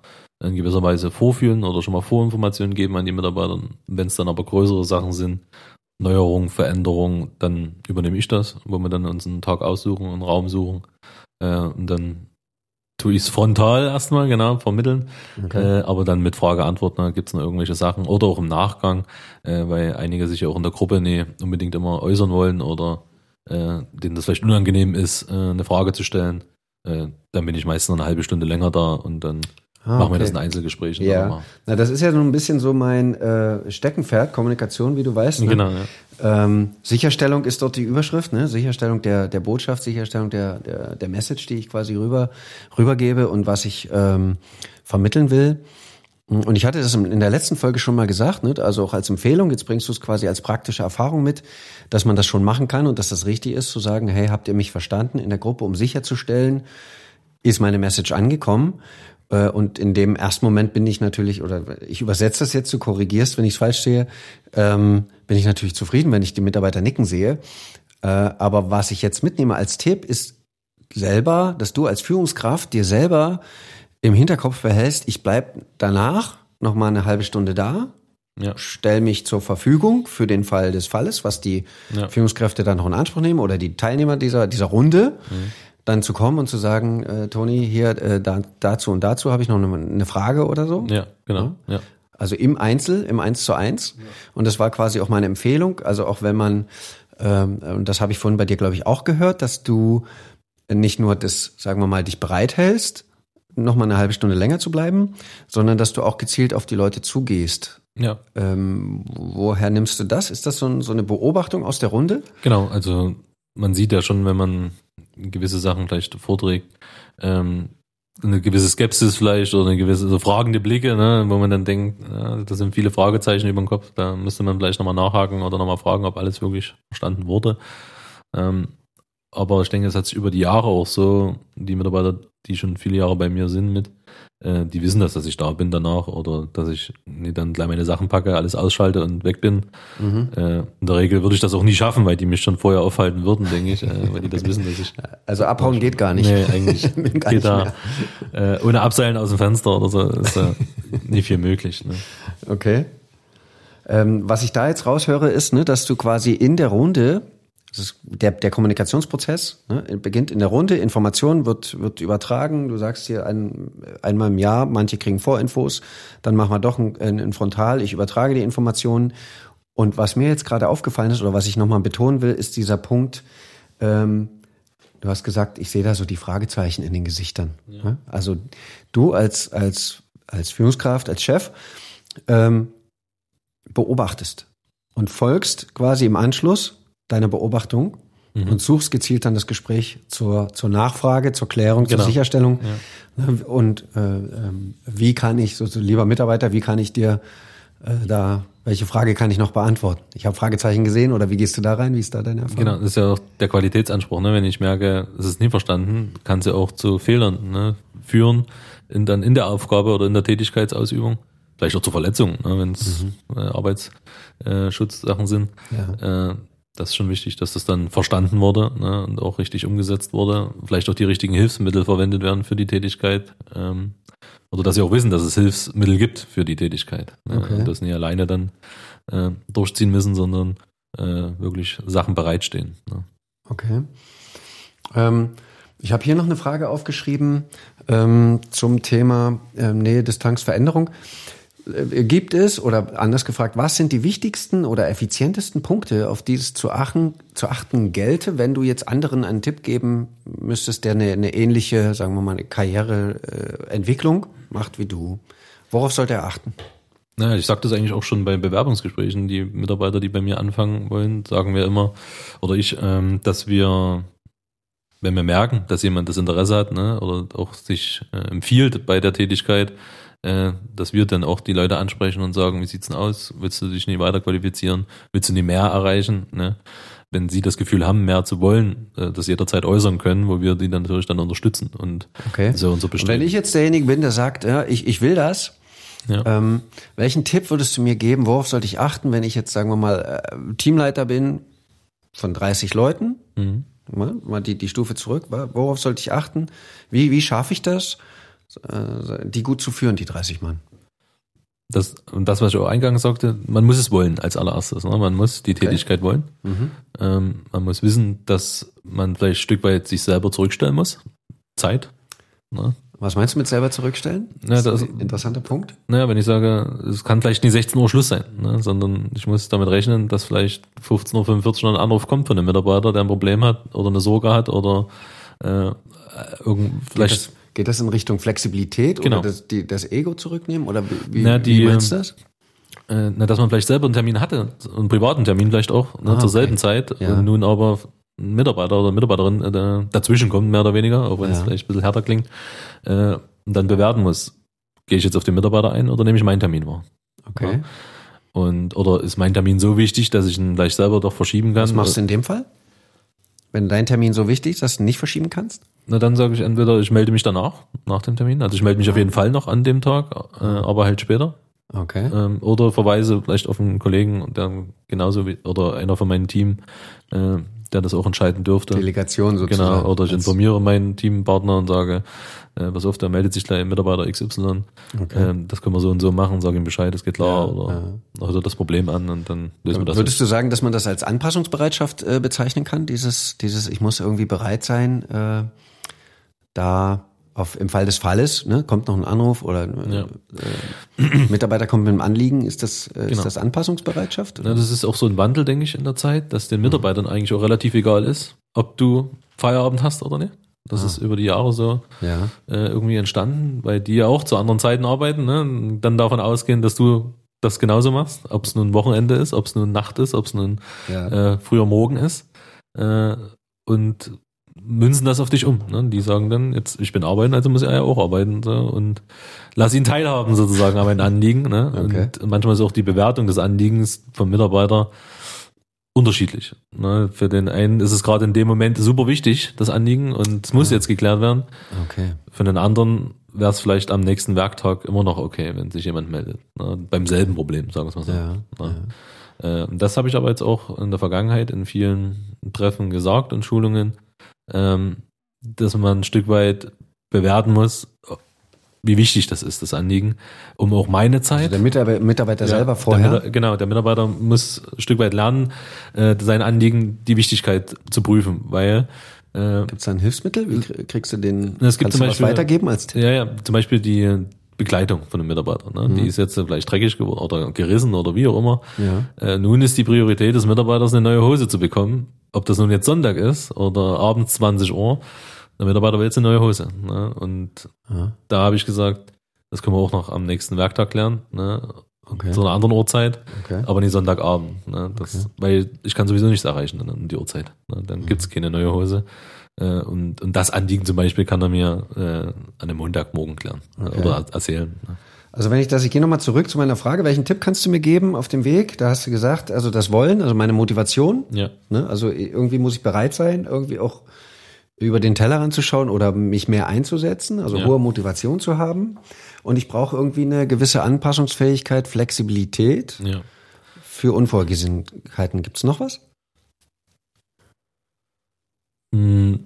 in gewisser Weise vorführen oder schon mal Vorinformationen geben an die Mitarbeiter. Wenn es dann aber größere Sachen sind, Neuerungen, Veränderungen, dann übernehme ich das, wo wir dann uns einen Tag aussuchen, einen Raum suchen äh, und dann tue ich es frontal erstmal, genau, vermitteln, okay. äh, aber dann mit Frage-Antwort, ne, gibt es noch irgendwelche Sachen oder auch im Nachgang, äh, weil einige sich ja auch in der Gruppe nicht unbedingt immer äußern wollen oder äh, denen das vielleicht unangenehm ist, äh, eine Frage zu stellen. Äh, dann bin ich meistens noch eine halbe Stunde länger da und dann Ah, Machen wir das in Einzelgesprächen. Ja, na das ist ja so ein bisschen so mein äh, Steckenpferd, Kommunikation, wie du weißt. Ne? Genau. Ja. Ähm, Sicherstellung ist dort die Überschrift, ne? Sicherstellung der der Botschaft, Sicherstellung der der der Message, die ich quasi rüber rübergebe und was ich ähm, vermitteln will. Und ich hatte das in der letzten Folge schon mal gesagt, ne? also auch als Empfehlung, jetzt bringst du es quasi als praktische Erfahrung mit, dass man das schon machen kann und dass das richtig ist, zu sagen, hey, habt ihr mich verstanden in der Gruppe, um sicherzustellen, ist meine Message angekommen? Äh, und in dem ersten Moment bin ich natürlich, oder ich übersetze das jetzt, du korrigierst, wenn ich es falsch sehe, ähm, bin ich natürlich zufrieden, wenn ich die Mitarbeiter nicken sehe. Äh, aber was ich jetzt mitnehme als Tipp ist selber, dass du als Führungskraft dir selber im Hinterkopf behältst, ich bleib danach noch mal eine halbe Stunde da, ja. stell mich zur Verfügung für den Fall des Falles, was die ja. Führungskräfte dann noch in Anspruch nehmen oder die Teilnehmer dieser, dieser Runde. Mhm dann zu kommen und zu sagen, äh, Toni, hier äh, da, dazu und dazu habe ich noch eine, eine, Frage oder so. Ja, genau. Ja. Also im Einzel, im Eins zu eins. Ja. Und das war quasi auch meine Empfehlung. Also auch wenn man, ähm, und das habe ich vorhin bei dir, glaube ich, auch gehört, dass du nicht nur das, sagen wir mal, dich bereithältst, noch mal eine halbe Stunde länger zu bleiben, sondern dass du auch gezielt auf die Leute zugehst. Ja. Ähm, woher nimmst du das? Ist das so, so eine Beobachtung aus der Runde? Genau, also man sieht ja schon, wenn man gewisse Sachen vielleicht vorträgt, ähm, eine gewisse Skepsis vielleicht oder eine gewisse so fragende Blicke, ne, wo man dann denkt, ja, das sind viele Fragezeichen über dem Kopf, da müsste man vielleicht nochmal nachhaken oder nochmal fragen, ob alles wirklich verstanden wurde. Ähm, aber ich denke, es hat sich über die Jahre auch so, die Mitarbeiter, die schon viele Jahre bei mir sind mit, äh, die wissen das, dass ich da bin danach oder dass ich nee, dann gleich meine Sachen packe, alles ausschalte und weg bin. Mhm. Äh, in der Regel würde ich das auch nie schaffen, weil die mich schon vorher aufhalten würden, denke ich, äh, weil die das wissen, dass ich. Also abhauen geht gar nicht. Nee, eigentlich geht da äh, ohne Abseilen aus dem Fenster oder so ist da nie viel möglich. Ne? Okay. Ähm, was ich da jetzt raushöre, ist, ne, dass du quasi in der Runde ist der, der Kommunikationsprozess ne, beginnt in der Runde, Information wird, wird übertragen. Du sagst hier ein, einmal im Jahr, manche kriegen Vorinfos, dann machen wir doch ein, ein Frontal, ich übertrage die Informationen. Und was mir jetzt gerade aufgefallen ist oder was ich nochmal betonen will, ist dieser Punkt, ähm, du hast gesagt, ich sehe da so die Fragezeichen in den Gesichtern. Ja. Ne? Also du als, als, als Führungskraft, als Chef, ähm, beobachtest und folgst quasi im Anschluss deine Beobachtung mhm. und suchst gezielt dann das Gespräch zur, zur Nachfrage, zur Klärung, genau. zur Sicherstellung. Ja. Ne, und äh, ähm, wie kann ich, so, so lieber Mitarbeiter, wie kann ich dir äh, da, welche Frage kann ich noch beantworten? Ich habe Fragezeichen gesehen oder wie gehst du da rein? Wie ist da deine Erfahrung? Genau, das ist ja auch der Qualitätsanspruch. Ne? Wenn ich merke, es ist nie verstanden, kann es ja auch zu Fehlern ne? führen, in, dann in der Aufgabe oder in der Tätigkeitsausübung vielleicht auch zu Verletzungen, ne, wenn es mhm. äh, Arbeitsschutzsachen sind. Ja. Äh, das ist schon wichtig, dass das dann verstanden wurde ne, und auch richtig umgesetzt wurde. Vielleicht auch die richtigen Hilfsmittel verwendet werden für die Tätigkeit. Ähm, oder dass sie auch wissen, dass es Hilfsmittel gibt für die Tätigkeit. Ne, okay. Und das nicht alleine dann äh, durchziehen müssen, sondern äh, wirklich Sachen bereitstehen. Ne. Okay. Ähm, ich habe hier noch eine Frage aufgeschrieben ähm, zum Thema äh, Nähe, Distanz, Veränderung. Äh, gibt es, oder anders gefragt, was sind die wichtigsten oder effizientesten Punkte, auf die es zu achten, zu achten gelte, wenn du jetzt anderen einen Tipp geben müsstest, der eine, eine ähnliche, sagen wir mal, eine Karriereentwicklung macht wie du? Worauf sollte er achten? Naja, ich sage das eigentlich auch schon bei Bewerbungsgesprächen. Die Mitarbeiter, die bei mir anfangen wollen, sagen wir immer, oder ich, ähm, dass wir, wenn wir merken, dass jemand das Interesse hat, ne, oder auch sich äh, empfiehlt bei der Tätigkeit, äh, dass wir dann auch die Leute ansprechen und sagen, wie sieht's denn aus? Willst du dich nicht weiter qualifizieren? Willst du nicht mehr erreichen? Ne? Wenn sie das Gefühl haben, mehr zu wollen, äh, das jederzeit äußern können, wo wir die dann natürlich dann unterstützen und okay. so unser und Wenn ich jetzt derjenige bin, der sagt, ja, ich, ich will das, ja. Ähm, welchen Tipp würdest du mir geben? Worauf sollte ich achten, wenn ich jetzt, sagen wir mal, äh, Teamleiter bin von 30 Leuten? Mhm. Mal, mal die, die Stufe zurück. Worauf sollte ich achten? Wie, wie schaffe ich das? Äh, die gut zu führen, die 30 Mann. Das, und das, was ich auch eingangs sagte, man muss es wollen als allererstes. Ne? Man muss die Okay. Tätigkeit wollen. Mhm. Ähm, man muss wissen, dass man vielleicht ein Stück weit sich selber zurückstellen muss. Zeit. Ne? Was meinst du mit selber zurückstellen? Ja, das- ist ein interessanter Punkt. Naja, wenn ich sage, es kann vielleicht nicht 16 Uhr Schluss sein, ne? sondern ich muss damit rechnen, dass vielleicht 15.45 Uhr noch ein Anruf kommt von einem Mitarbeiter, der ein Problem hat oder eine Sorge hat oder äh, irgend, vielleicht das, geht das in Richtung Flexibilität Genau. oder das, die, das Ego zurücknehmen? Oder wie, Na, die, wie meinst du das? äh, na, dass man vielleicht selber einen Termin hatte, einen privaten Termin vielleicht auch, ne, Ah, zur okay. selben Zeit Ja. und nun aber ein Mitarbeiter oder Mitarbeiterin äh, dazwischen kommt, mehr oder weniger, auch wenn es Ja. vielleicht ein bisschen härter klingt, äh, und dann bewerten muss, gehe ich jetzt auf den Mitarbeiter ein oder nehme ich meinen Termin wahr? Okay. Und oder ist mein Termin so wichtig, dass ich ihn vielleicht selber doch verschieben kann? Was machst du in dem Fall? Wenn dein Termin so wichtig ist, dass du ihn nicht verschieben kannst? Na, dann sage ich entweder, ich melde mich danach, nach dem Termin. Also ich melde mich auf jeden Fall noch an dem Tag, äh, aber halt später. Okay. Ähm, oder verweise vielleicht auf einen Kollegen, der genauso wie, oder einer von meinem Team, äh, der das auch entscheiden dürfte. Delegation sozusagen. Genau, oder ich informiere meinen Teampartner und sage, äh, pass auf, da meldet sich gleich ein Mitarbeiter XY. Okay. Ähm, das können wir so und so machen, sage ihm Bescheid, es geht klar. Ja, oder oder das Problem an und dann lösen wir das. Würdest du sagen, dass man das als Anpassungsbereitschaft äh, bezeichnen kann? Dieses, dieses, ich muss irgendwie bereit sein, äh, da auf, im Fall des Falles, ne, kommt noch ein Anruf oder äh, Ja. äh, Mitarbeiter kommt mit einem Anliegen, ist das, äh, Genau. ist das Anpassungsbereitschaft? Ja, das ist auch so ein Wandel, denke ich, in der Zeit, dass den Mitarbeitern eigentlich auch relativ egal ist, ob du Feierabend hast oder nicht. Das Ah. ist über die Jahre so Ja. äh, irgendwie entstanden, weil die ja auch zu anderen Zeiten arbeiten. Ne? Und Dann davon ausgehen, dass du das genauso machst, ob es nun Wochenende ist, ob es nun Nacht ist, ob es nun äh, früher Morgen ist. Äh, und münzen das auf dich um. Ne? Die sagen dann, jetzt ich bin arbeiten, also muss er ja auch arbeiten. So, und lass ihn teilhaben sozusagen an meinen Anliegen. Ne? Okay. Und manchmal ist auch die Bewertung des Anliegens vom Mitarbeiter unterschiedlich. Ne? Für den einen ist es gerade in dem Moment super wichtig, das Anliegen, und es muss jetzt geklärt werden. Okay. Für den anderen wäre es vielleicht am nächsten Werktag immer noch okay, wenn sich jemand meldet. Ne? Beim selben Problem, sagen wir es mal so. Ja, Ne? Äh, und das habe ich aber jetzt auch in der Vergangenheit in vielen Treffen gesagt und Schulungen, ähm, dass man ein Stück weit bewerten muss, wie wichtig das ist, das Anliegen, um auch meine Zeit. Also der Mitarbeiter, Mitarbeiter selber Der vorher. Mitar- genau, der Mitarbeiter muss ein Stück weit lernen, äh, sein Anliegen, die Wichtigkeit zu prüfen, weil äh, Gibt es da ein Hilfsmittel? Wie krie- kriegst du den? Es gibt kannst zum Beispiel- weitergeben als Tipp? Ja, ja, zum Beispiel die Begleitung von einem Mitarbeiter. Ne? Mhm. Die ist jetzt vielleicht dreckig geworden oder gerissen oder wie auch immer. Ja. Äh, nun ist die Priorität des Mitarbeiters, eine neue Hose zu bekommen. Ob das nun jetzt Sonntag ist oder abends 20 Uhr. Der Mitarbeiter will jetzt eine neue Hose. Ne? Und Ja. da habe ich gesagt, das können wir auch noch am nächsten Werktag klären. Ne? Okay. Zu einer anderen Uhrzeit, Okay. aber nicht Sonntagabend. Ne? Das, Weil ich kann sowieso nichts erreichen dann um die Uhrzeit. Ne? Dann Mhm. gibt's keine neue Hose. Äh, und, und das Anliegen zum Beispiel kann er mir äh, an einem Montagmorgen klären äh, Okay. oder erzählen. Ne? Also wenn ich das, ich gehe nochmal zurück zu meiner Frage, welchen Tipp kannst du mir geben auf dem Weg? Da hast du gesagt, also das Wollen, also meine Motivation. Ja. Ne? Also irgendwie muss ich bereit sein, irgendwie auch über den Tellerrand zu schauen oder mich mehr einzusetzen, also Ja. hohe Motivation zu haben. Und ich brauche irgendwie eine gewisse Anpassungsfähigkeit, Flexibilität Ja. für Unvorhergesehenheiten. Gibt's noch was? Hm.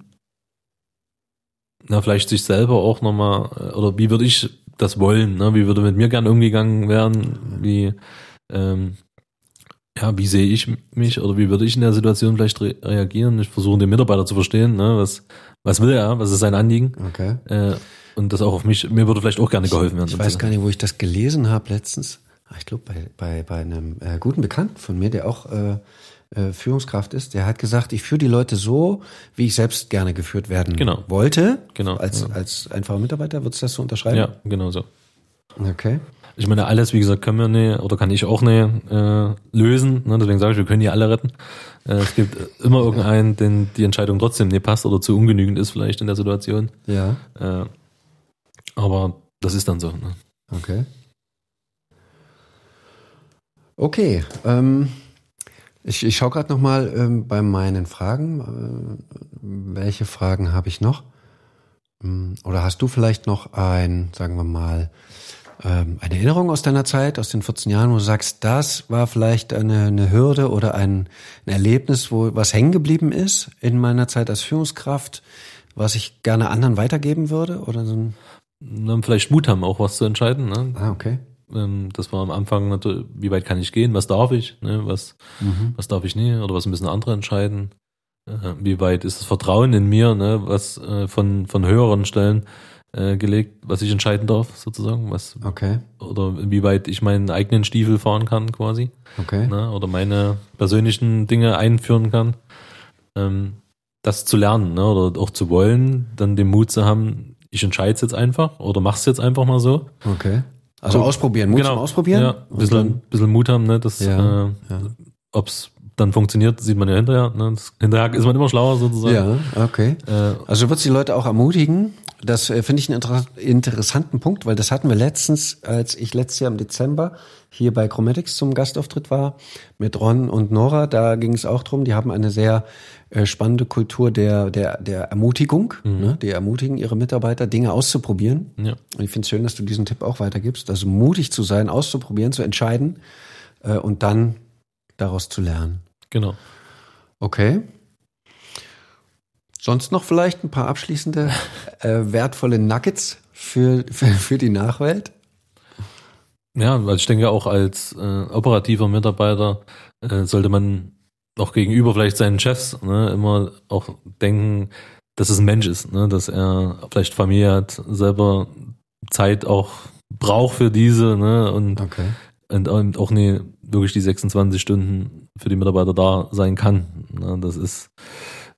Na, vielleicht sich selber auch nochmal, äh, oder wie würde ich das wollen, ne? Wie würde mit mir gern umgegangen werden? Wie, ähm, ja, wie sehe ich mich oder wie würde ich in der Situation vielleicht re reagieren? Ich versuche den Mitarbeiter zu verstehen, ne? Was, was will er? Was ist sein Anliegen? Okay. Äh, und das auch auf mich, mir würde vielleicht auch gerne geholfen werden. Ich weiß gar nicht, wo ich das gelesen habe letztens. Ah, Ich glaube, bei, bei, bei einem äh, guten Bekannten von mir, der auch äh, äh, Führungskraft ist, der hat gesagt, ich führe die Leute so, wie ich selbst gerne geführt werden Genau. wollte. Genau, Als, ja. als einfacher Mitarbeiter, würdest du das so unterschreiben? Ja, genau so. Okay. Ich meine, alles, wie gesagt, können wir nicht, oder kann ich auch nicht äh, lösen. Ne? Deswegen sage ich, wir können hier alle retten. Äh, es gibt immer irgendeinen, den die Entscheidung trotzdem nicht passt oder zu ungenügend ist vielleicht in der Situation. Ja. Äh, aber das ist dann so. Ne? Okay. Okay. Ähm, ich ich schaue gerade noch mal ähm, bei meinen Fragen. Äh, welche Fragen habe ich noch? Hm, Oder hast du vielleicht noch ein, sagen wir mal, ähm, eine Erinnerung aus deiner Zeit, aus den 14 Jahren, wo du sagst, das war vielleicht eine, eine Hürde oder ein, ein Erlebnis, wo was hängen geblieben ist in meiner Zeit als Führungskraft, was ich gerne anderen weitergeben würde? Oder so ein dann vielleicht Mut haben, auch was zu entscheiden. Ne? Ah, okay. Ähm, das war am Anfang natürlich, wie weit kann ich gehen, was darf ich, ne? was, Mhm. was darf ich nie oder was müssen andere entscheiden. Äh, wie weit ist das Vertrauen in mir, ne? was äh, von, von höheren Stellen äh, gelegt, was ich entscheiden darf, sozusagen, was Okay, oder inwieweit ich meinen eigenen Stiefel fahren kann, quasi, okay. ne? oder meine persönlichen Dinge einführen kann. Ähm, das zu lernen, ne? oder auch zu wollen, dann den Mut zu haben, ich entscheide es jetzt einfach oder mach's jetzt einfach mal so. Okay. Also Cool. ausprobieren, Mut zum Ausprobieren. Genau. Ja, ein bisschen, bisschen Mut haben, ne? Das, Ja, äh, ja. ob's dann funktioniert, sieht man ja hinterher. Ne? Hinterher ist man immer schlauer sozusagen. Ja, okay. Äh, Also du würdest die Leute auch ermutigen. Das äh, finde ich einen inter interessanten Punkt, weil das hatten wir letztens, als ich letztes Jahr im Dezember hier bei Chromatics zum Gastauftritt war, mit Ron und Nora. Da ging es auch drum. Die haben eine sehr äh, spannende Kultur der, der, der Ermutigung. Ne? Die ermutigen ihre Mitarbeiter, Dinge auszuprobieren. ja. Und ich finde es schön, dass du diesen Tipp auch weitergibst. Also mutig zu sein, auszuprobieren, zu entscheiden äh, und dann daraus zu lernen. Genau. Okay. Sonst noch vielleicht ein paar abschließende äh, wertvolle Nuggets für, für, für die Nachwelt? Ja, also ich denke auch als äh, operativer Mitarbeiter äh, sollte man auch gegenüber vielleicht seinen Chefs ne, immer auch denken, dass es ein Mensch ist, ne, dass er vielleicht Familie hat, selber Zeit auch braucht für diese ne, und, Okay. und, und auch nie wirklich die 26 Stunden für die Mitarbeiter da sein kann. Ne, das ist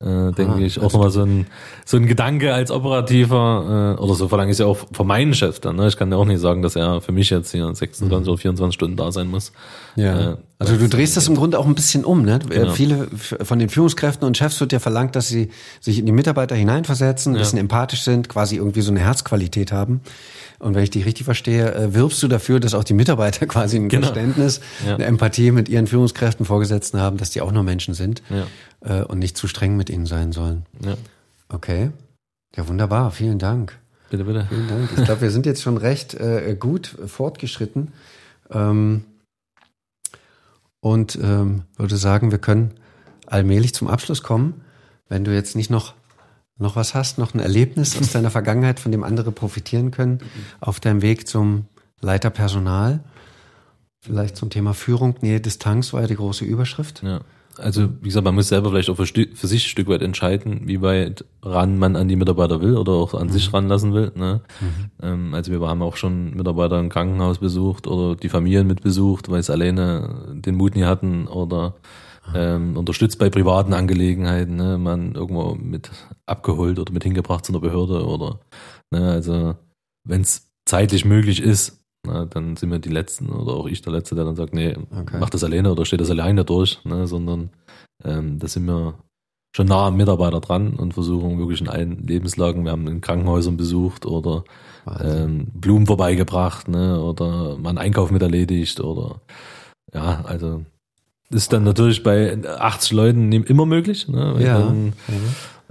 äh, denke Ah, ich, auch nochmal so ein, so ein Gedanke als Operativer, äh, oder so verlange ich es ja auch von meinem Chef dann. Ne? Ich kann ja auch nicht sagen, dass er für mich jetzt hier 26 oder 24 Stunden da sein muss. Ja. Äh, Also du drehst das im Grunde auch ein bisschen um. Ne? Äh, Genau. Viele von den Führungskräften und Chefs wird ja verlangt, dass sie sich in die Mitarbeiter hineinversetzen, ein Ja. bisschen empathisch sind, quasi irgendwie so eine Herzqualität haben. Und wenn ich dich richtig verstehe, äh, wirbst du dafür, dass auch die Mitarbeiter quasi ein Genau. Verständnis, Ja. eine Empathie mit ihren Führungskräften, Vorgesetzten haben, dass die auch nur Menschen sind Ja. äh, und nicht zu streng mit ihnen sein sollen. Ja, Okay. Ja, wunderbar. Vielen Dank. bitte, bitte. Vielen Dank. Ich glaube, wir sind jetzt schon recht äh, gut fortgeschritten. Ähm, und ähm, würde sagen, wir können allmählich zum Abschluss kommen. Wenn du jetzt nicht noch, noch was hast, noch ein Erlebnis aus deiner Vergangenheit, von dem andere profitieren können, auf deinem Weg zum Leiter Personal, vielleicht zum Thema Führung, Nähe, Distanz war ja die große Überschrift. Ja. Also, wie gesagt, man muss selber vielleicht auch für, für sich ein Stück weit entscheiden, wie weit ran man an die Mitarbeiter will oder auch an sich ranlassen will. Ne? Ähm, also wir haben auch schon Mitarbeiter im Krankenhaus besucht oder die Familien mit besucht, weil sie alleine den Mut nie hatten oder ähm, unterstützt bei privaten Angelegenheiten, ne? man irgendwo mit abgeholt oder mit hingebracht zu einer Behörde oder ne? also wenn es zeitlich möglich ist, na, dann sind wir die Letzten oder auch ich der Letzte, der dann sagt, nee, Okay. mach das alleine oder steht das alleine durch, ne, sondern ähm, da sind wir schon nah am Mitarbeiter dran und versuchen wirklich in allen Lebenslagen, wir haben in Krankenhäusern besucht oder ähm, Blumen vorbeigebracht, ne, oder mal einen Einkauf mit erledigt oder ja, also ist dann natürlich bei 80 Leuten immer möglich, ne, Ja. Dann,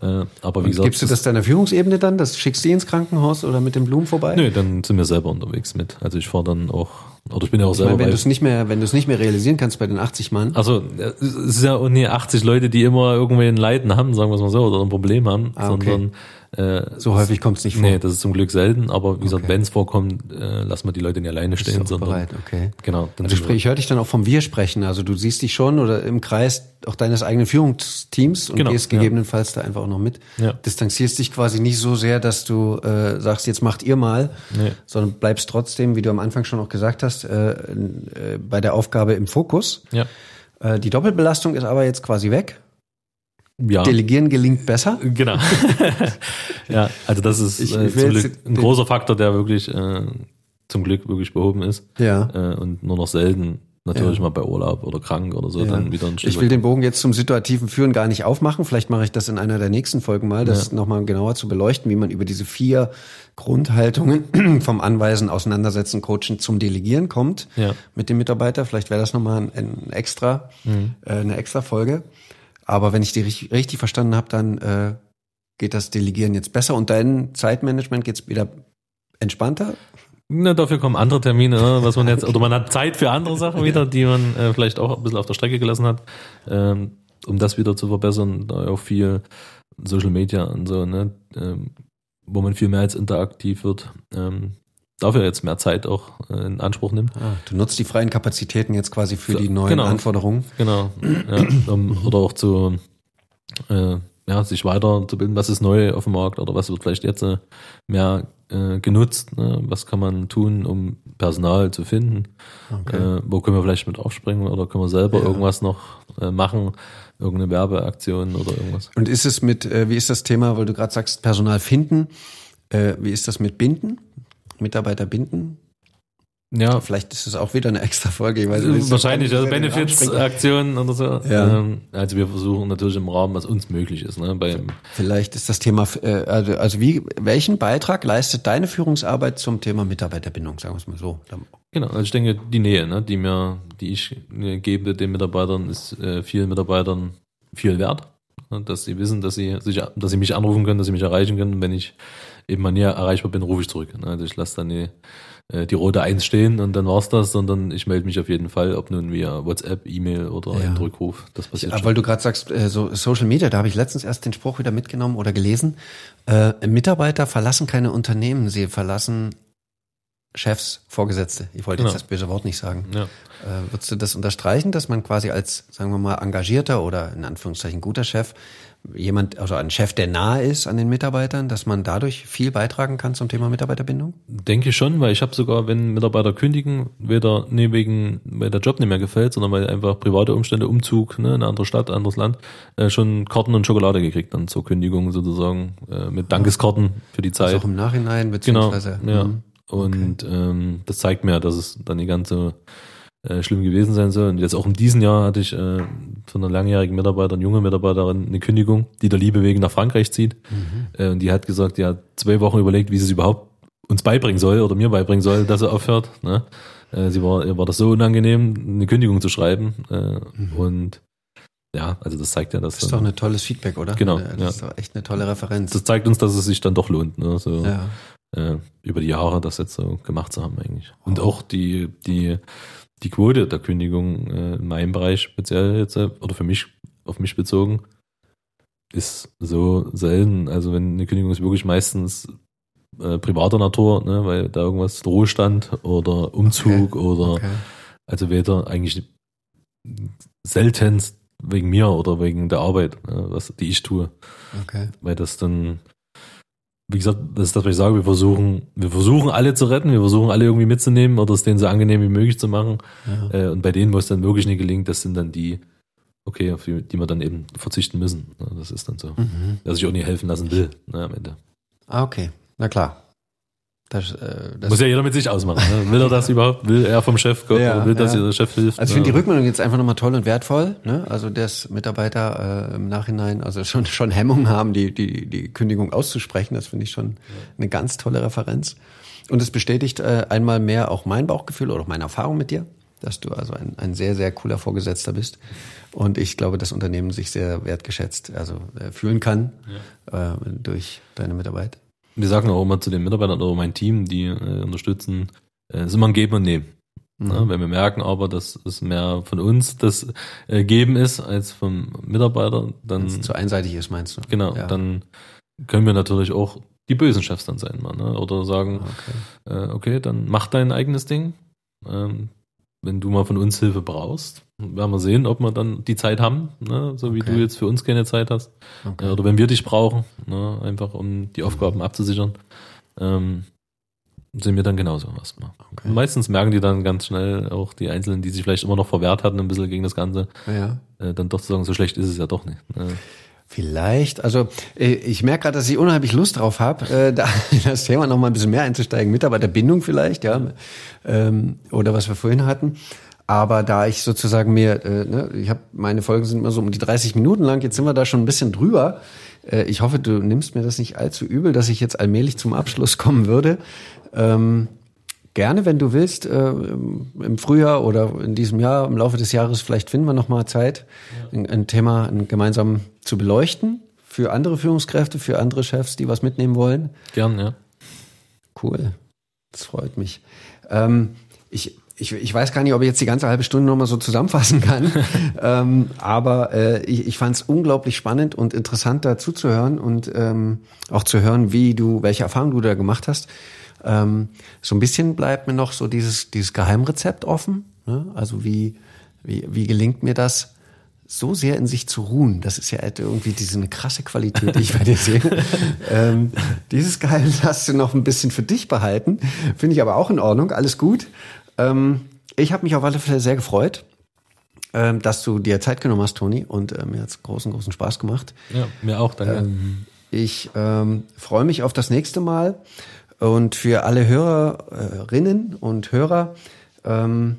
äh, aber wie Und gesagt, gibst du das deiner Führungsebene dann? Das schickst du ins Krankenhaus oder mit den Blumen vorbei? Nö, dann sind wir selber unterwegs mit. Also ich fahre dann auch, oder ich bin ja auch Ich selber meine, wenn du es nicht mehr, wenn du es nicht mehr realisieren kannst bei den 80 Mann. Also es ist ja auch nie 80 Leute, die immer irgendwie ein Leiden haben, sagen wir es mal so, oder ein Problem haben, Ah, okay. sondern äh, So häufig kommt es nicht vor. nee, das ist zum Glück selten, aber wie gesagt, Okay. wenn es vorkommt, äh, lassen wir die Leute nicht alleine Bist stehen, du auch sondern bereit, okay. genau. Also sprich, ich höre dich dann auch vom Wir sprechen. Also du siehst dich schon oder im Kreis auch deines eigenen Führungsteams und Genau, gehst ja. gegebenenfalls da einfach auch noch mit. Ja. Distanzierst dich quasi nicht so sehr, dass du äh, sagst, jetzt macht ihr mal, Nee. sondern bleibst trotzdem, wie du am Anfang schon auch gesagt hast, äh, äh, bei der Aufgabe im Fokus. ja, Äh, die Doppelbelastung ist aber jetzt quasi weg. Ja. Delegieren gelingt besser. Genau. ja, also das ist Ich- äh, ich jetzt Glück ein großer Faktor, der wirklich äh, zum Glück wirklich behoben ist Ja. äh, und nur noch selten natürlich Ja. mal bei Urlaub oder krank oder so Ja. dann wieder ein Stück Ich will den Bogen jetzt zum situativen Führen gar nicht aufmachen. Vielleicht mache ich das in einer der nächsten Folgen mal, das Ja. nochmal genauer zu beleuchten, wie man über diese vier Grundhaltungen vom Anweisen, Auseinandersetzen, Coachen zum Delegieren kommt Ja. mit dem Mitarbeiter. Vielleicht wäre das nochmal ein, ein extra, Mhm. äh, eine extra Folge. Aber wenn ich die richtig, richtig verstanden habe, dann äh, geht das Delegieren jetzt besser und dein Zeitmanagement geht's wieder entspannter. Na, dafür kommen andere Termine, ne, was man jetzt, oder man hat Zeit für andere Sachen wieder, die man äh, vielleicht auch ein bisschen auf der Strecke gelassen hat, ähm, um das wieder zu verbessern, da auch viel Social Media und so, ne, ähm, wo man viel mehr als interaktiv wird, ähm, dafür jetzt mehr Zeit auch äh, in Anspruch nimmt. Ah, du nutzt die freien Kapazitäten jetzt quasi für die neuen Genau. Anforderungen. Genau. Ja, um, oder auch zu äh, ja, sich weiterzubilden, was ist neu auf dem Markt oder was wird vielleicht jetzt äh, mehr äh, genutzt, ne? was kann man tun, um Personal zu finden, Okay. äh, wo können wir vielleicht mit aufspringen oder können wir selber Ja. irgendwas noch äh, machen, irgendeine Werbeaktion oder irgendwas. Und ist es mit, äh, wie ist das Thema, weil du gerade sagst, Personal finden, wie ist das mit Binden? Mitarbeiter binden? Ja, Vielleicht ist es auch wieder eine extra Folge. Ich weiß nicht, wahrscheinlich, also. Benefits-Aktionen oder so. Ja. Ähm, also wir versuchen natürlich im Rahmen, was uns möglich ist. Ne? Beim, Vielleicht ist das Thema, äh, also, also wie, welchen Beitrag leistet deine Führungsarbeit zum Thema Mitarbeiterbindung, sagen wir es mal so? Genau, also ich denke, die Nähe, ne, die mir, die ich äh, gebe den Mitarbeitern, ist äh, vielen Mitarbeitern viel wert. Ne, dass sie wissen, dass sie sich, dass sie mich anrufen können, dass sie mich erreichen können. Wenn ich eben mal näher erreichbar bin, rufe ich zurück. Ne? Also ich lasse dann die, äh, die rote Eins stehen und dann war's das, sondern ich melde mich auf jeden Fall, ob nun via WhatsApp, E-Mail oder Ja. ein Rückruf. Das passiert schon. weil du gerade sagst, äh, so Social Media, da habe ich letztens erst den Spruch wieder mitgenommen oder gelesen. Äh, Mitarbeiter verlassen keine Unternehmen, sie verlassen Chefs, Vorgesetzte. Ich wollte Genau. jetzt das böse Wort nicht sagen. Ja. Äh, würdest du das unterstreichen, dass man quasi als, sagen wir mal, engagierter oder in Anführungszeichen guter Chef, jemand, also ein Chef, der nahe ist an den Mitarbeitern, dass man dadurch viel beitragen kann zum Thema Mitarbeiterbindung? Denke ich schon, weil ich habe sogar, wenn Mitarbeiter kündigen, weder nee, wegen, weil der Job nicht mehr gefällt, sondern weil einfach private Umstände, Umzug, ne, in eine andere Stadt, anderes Land, äh, schon Karten und Schokolade gekriegt dann zur Kündigung sozusagen, äh, mit Dankeskarten für die Also Zeit. auch im Nachhinein, Genau, beziehungsweise. ja. Mhm. Und ähm, das zeigt mir, dass es dann nicht ganz so äh, schlimm gewesen sein soll. Und jetzt auch in diesem Jahr hatte ich äh, von einer langjährigen Mitarbeiterin, junge Mitarbeiterin, eine Kündigung, die der Liebe wegen nach Frankreich zieht. Mhm. Äh, und die hat gesagt, die hat zwei Wochen überlegt, wie sie es überhaupt uns beibringen soll oder mir beibringen soll, dass er aufhört. Ne? Äh, sie war, ihr war das so unangenehm, eine Kündigung zu schreiben. Äh, Und ja, also das zeigt ja, dass Das ist doch ein tolles Feedback, oder? Genau, Das ja. ist doch echt eine tolle Referenz. das zeigt uns, dass es sich dann doch lohnt. Ne? So, ja. äh, über die Jahre das jetzt so gemacht zu haben eigentlich. Und auch die, die, die Quote der Kündigung äh, in meinem Bereich speziell jetzt, äh, oder für mich, auf mich bezogen, ist so selten. Also wenn eine Kündigung ist wirklich meistens äh, privater Natur, ne, weil da irgendwas Ruhestand oder Umzug oder Okay. also weder eigentlich seltenst wegen mir oder wegen der Arbeit, ne, was die ich tue Okay. weil das dann, wie gesagt, das ist das, was ich sage, wir versuchen, wir versuchen alle zu retten, wir versuchen alle irgendwie mitzunehmen oder es denen so angenehm wie möglich zu machen. Ja. Äh, und bei denen, wo es dann wirklich nicht gelingt, das sind dann die, okay, auf die, die wir dann eben verzichten müssen. Das ist dann so. Mhm. Dass ich auch nie helfen lassen will, ne, am Ende. Ah, okay. Na klar. Das, äh, das Muss ja jeder mit sich ausmachen. Ne? Will er das überhaupt? Will er vom Chef kommen? Ja, will, dass ja. der Chef hilft? Also ich finde die? Rückmeldung jetzt einfach nochmal toll und wertvoll. Ne? Also dass Mitarbeiter äh, im Nachhinein also schon schon Hemmungen haben, die die die Kündigung auszusprechen. Das finde ich schon eine ganz tolle Referenz. Und es bestätigt äh, einmal mehr auch mein Bauchgefühl oder auch meine Erfahrung mit dir, dass du also ein, ein sehr sehr cooler Vorgesetzter bist. Und ich glaube, das Unternehmen sich sehr wertgeschätzt also äh, fühlen kann äh, durch deine Mitarbeit. Wir sagen auch immer zu den Mitarbeitern oder mein Team, die äh, unterstützen, äh, es ist immer ein Geben und Nehmen. Ne? Wenn wir merken aber, dass es mehr von uns das äh, Geben ist als vom Mitarbeiter, dann Wenn es zu einseitig ist, meinst du? genau, Ja. dann können wir natürlich auch die bösen Chefs dann sein, mal, ne? oder sagen, Okay. äh, okay, dann mach dein eigenes Ding. Ähm, wenn du mal von uns Hilfe brauchst, werden wir sehen, ob wir dann die Zeit haben, ne? so wie Okay. du jetzt für uns keine Zeit hast. Okay. Oder wenn wir dich brauchen, ne, einfach um die Aufgaben abzusichern, ähm, sind wir dann genauso erstmal. Okay. Meistens merken die dann ganz schnell auch die Einzelnen, die sich vielleicht immer noch verwehrt hatten, ein bisschen gegen das Ganze, Ja. äh, dann doch zu sagen, so schlecht ist es ja doch nicht. Ne? Vielleicht. Also äh, ich merke gerade, dass ich unheimlich Lust drauf habe, äh, da das Thema noch mal ein bisschen mehr einzusteigen. Mitarbeiterbindung vielleicht, ja, ähm, oder was wir vorhin hatten. Aber da ich sozusagen mir, äh, ne, ich habe meine Folgen sind immer so um die 30 Minuten lang. Jetzt sind wir da schon ein bisschen drüber. Äh, ich hoffe, du nimmst mir das nicht allzu übel, dass ich jetzt allmählich zum Abschluss kommen würde. Ähm, gerne, wenn du willst, äh, im Frühjahr oder in diesem Jahr, im Laufe des Jahres, vielleicht finden wir noch mal Zeit, ein, ein Thema ein, gemeinsam zu beleuchten für andere Führungskräfte, für andere Chefs, die was mitnehmen wollen. Gern, ja. Cool, das freut mich. Ähm, ich ich, ich weiß gar nicht, ob ich jetzt die ganze halbe Stunde nochmal so zusammenfassen kann, ähm, aber äh, ich, ich fand es unglaublich spannend und interessant dazu zu hören und ähm, auch zu hören, wie du, welche Erfahrungen du da gemacht hast. Ähm, so ein bisschen bleibt mir noch so dieses, dieses Geheimrezept offen. Ne? Also wie, wie, wie gelingt mir das, so sehr in sich zu ruhen. Das ist ja irgendwie diese krasse Qualität, die ich bei dir sehe. ähm, dieses Geheimnis hast du noch ein bisschen für dich behalten. Finde ich aber auch in Ordnung. Alles gut. Ähm, ich habe mich auf alle Fälle sehr gefreut, ähm, dass du dir Zeit genommen hast, Toni. Und äh, mir hat's großen, großen Spaß gemacht. Ja, mir auch, danke. Ähm, ich ähm, freue mich auf das nächste Mal. Und für alle Hörerinnen und Hörer, ähm,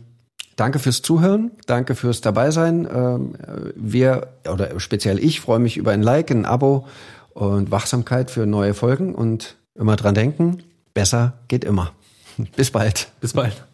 Danke fürs Zuhören, danke fürs Dabeisein. Ähm, wir, oder speziell ich, freue mich über ein Like, ein Abo und Wachsamkeit für neue Folgen und immer dran denken, besser geht immer. Bis bald. Bis bald.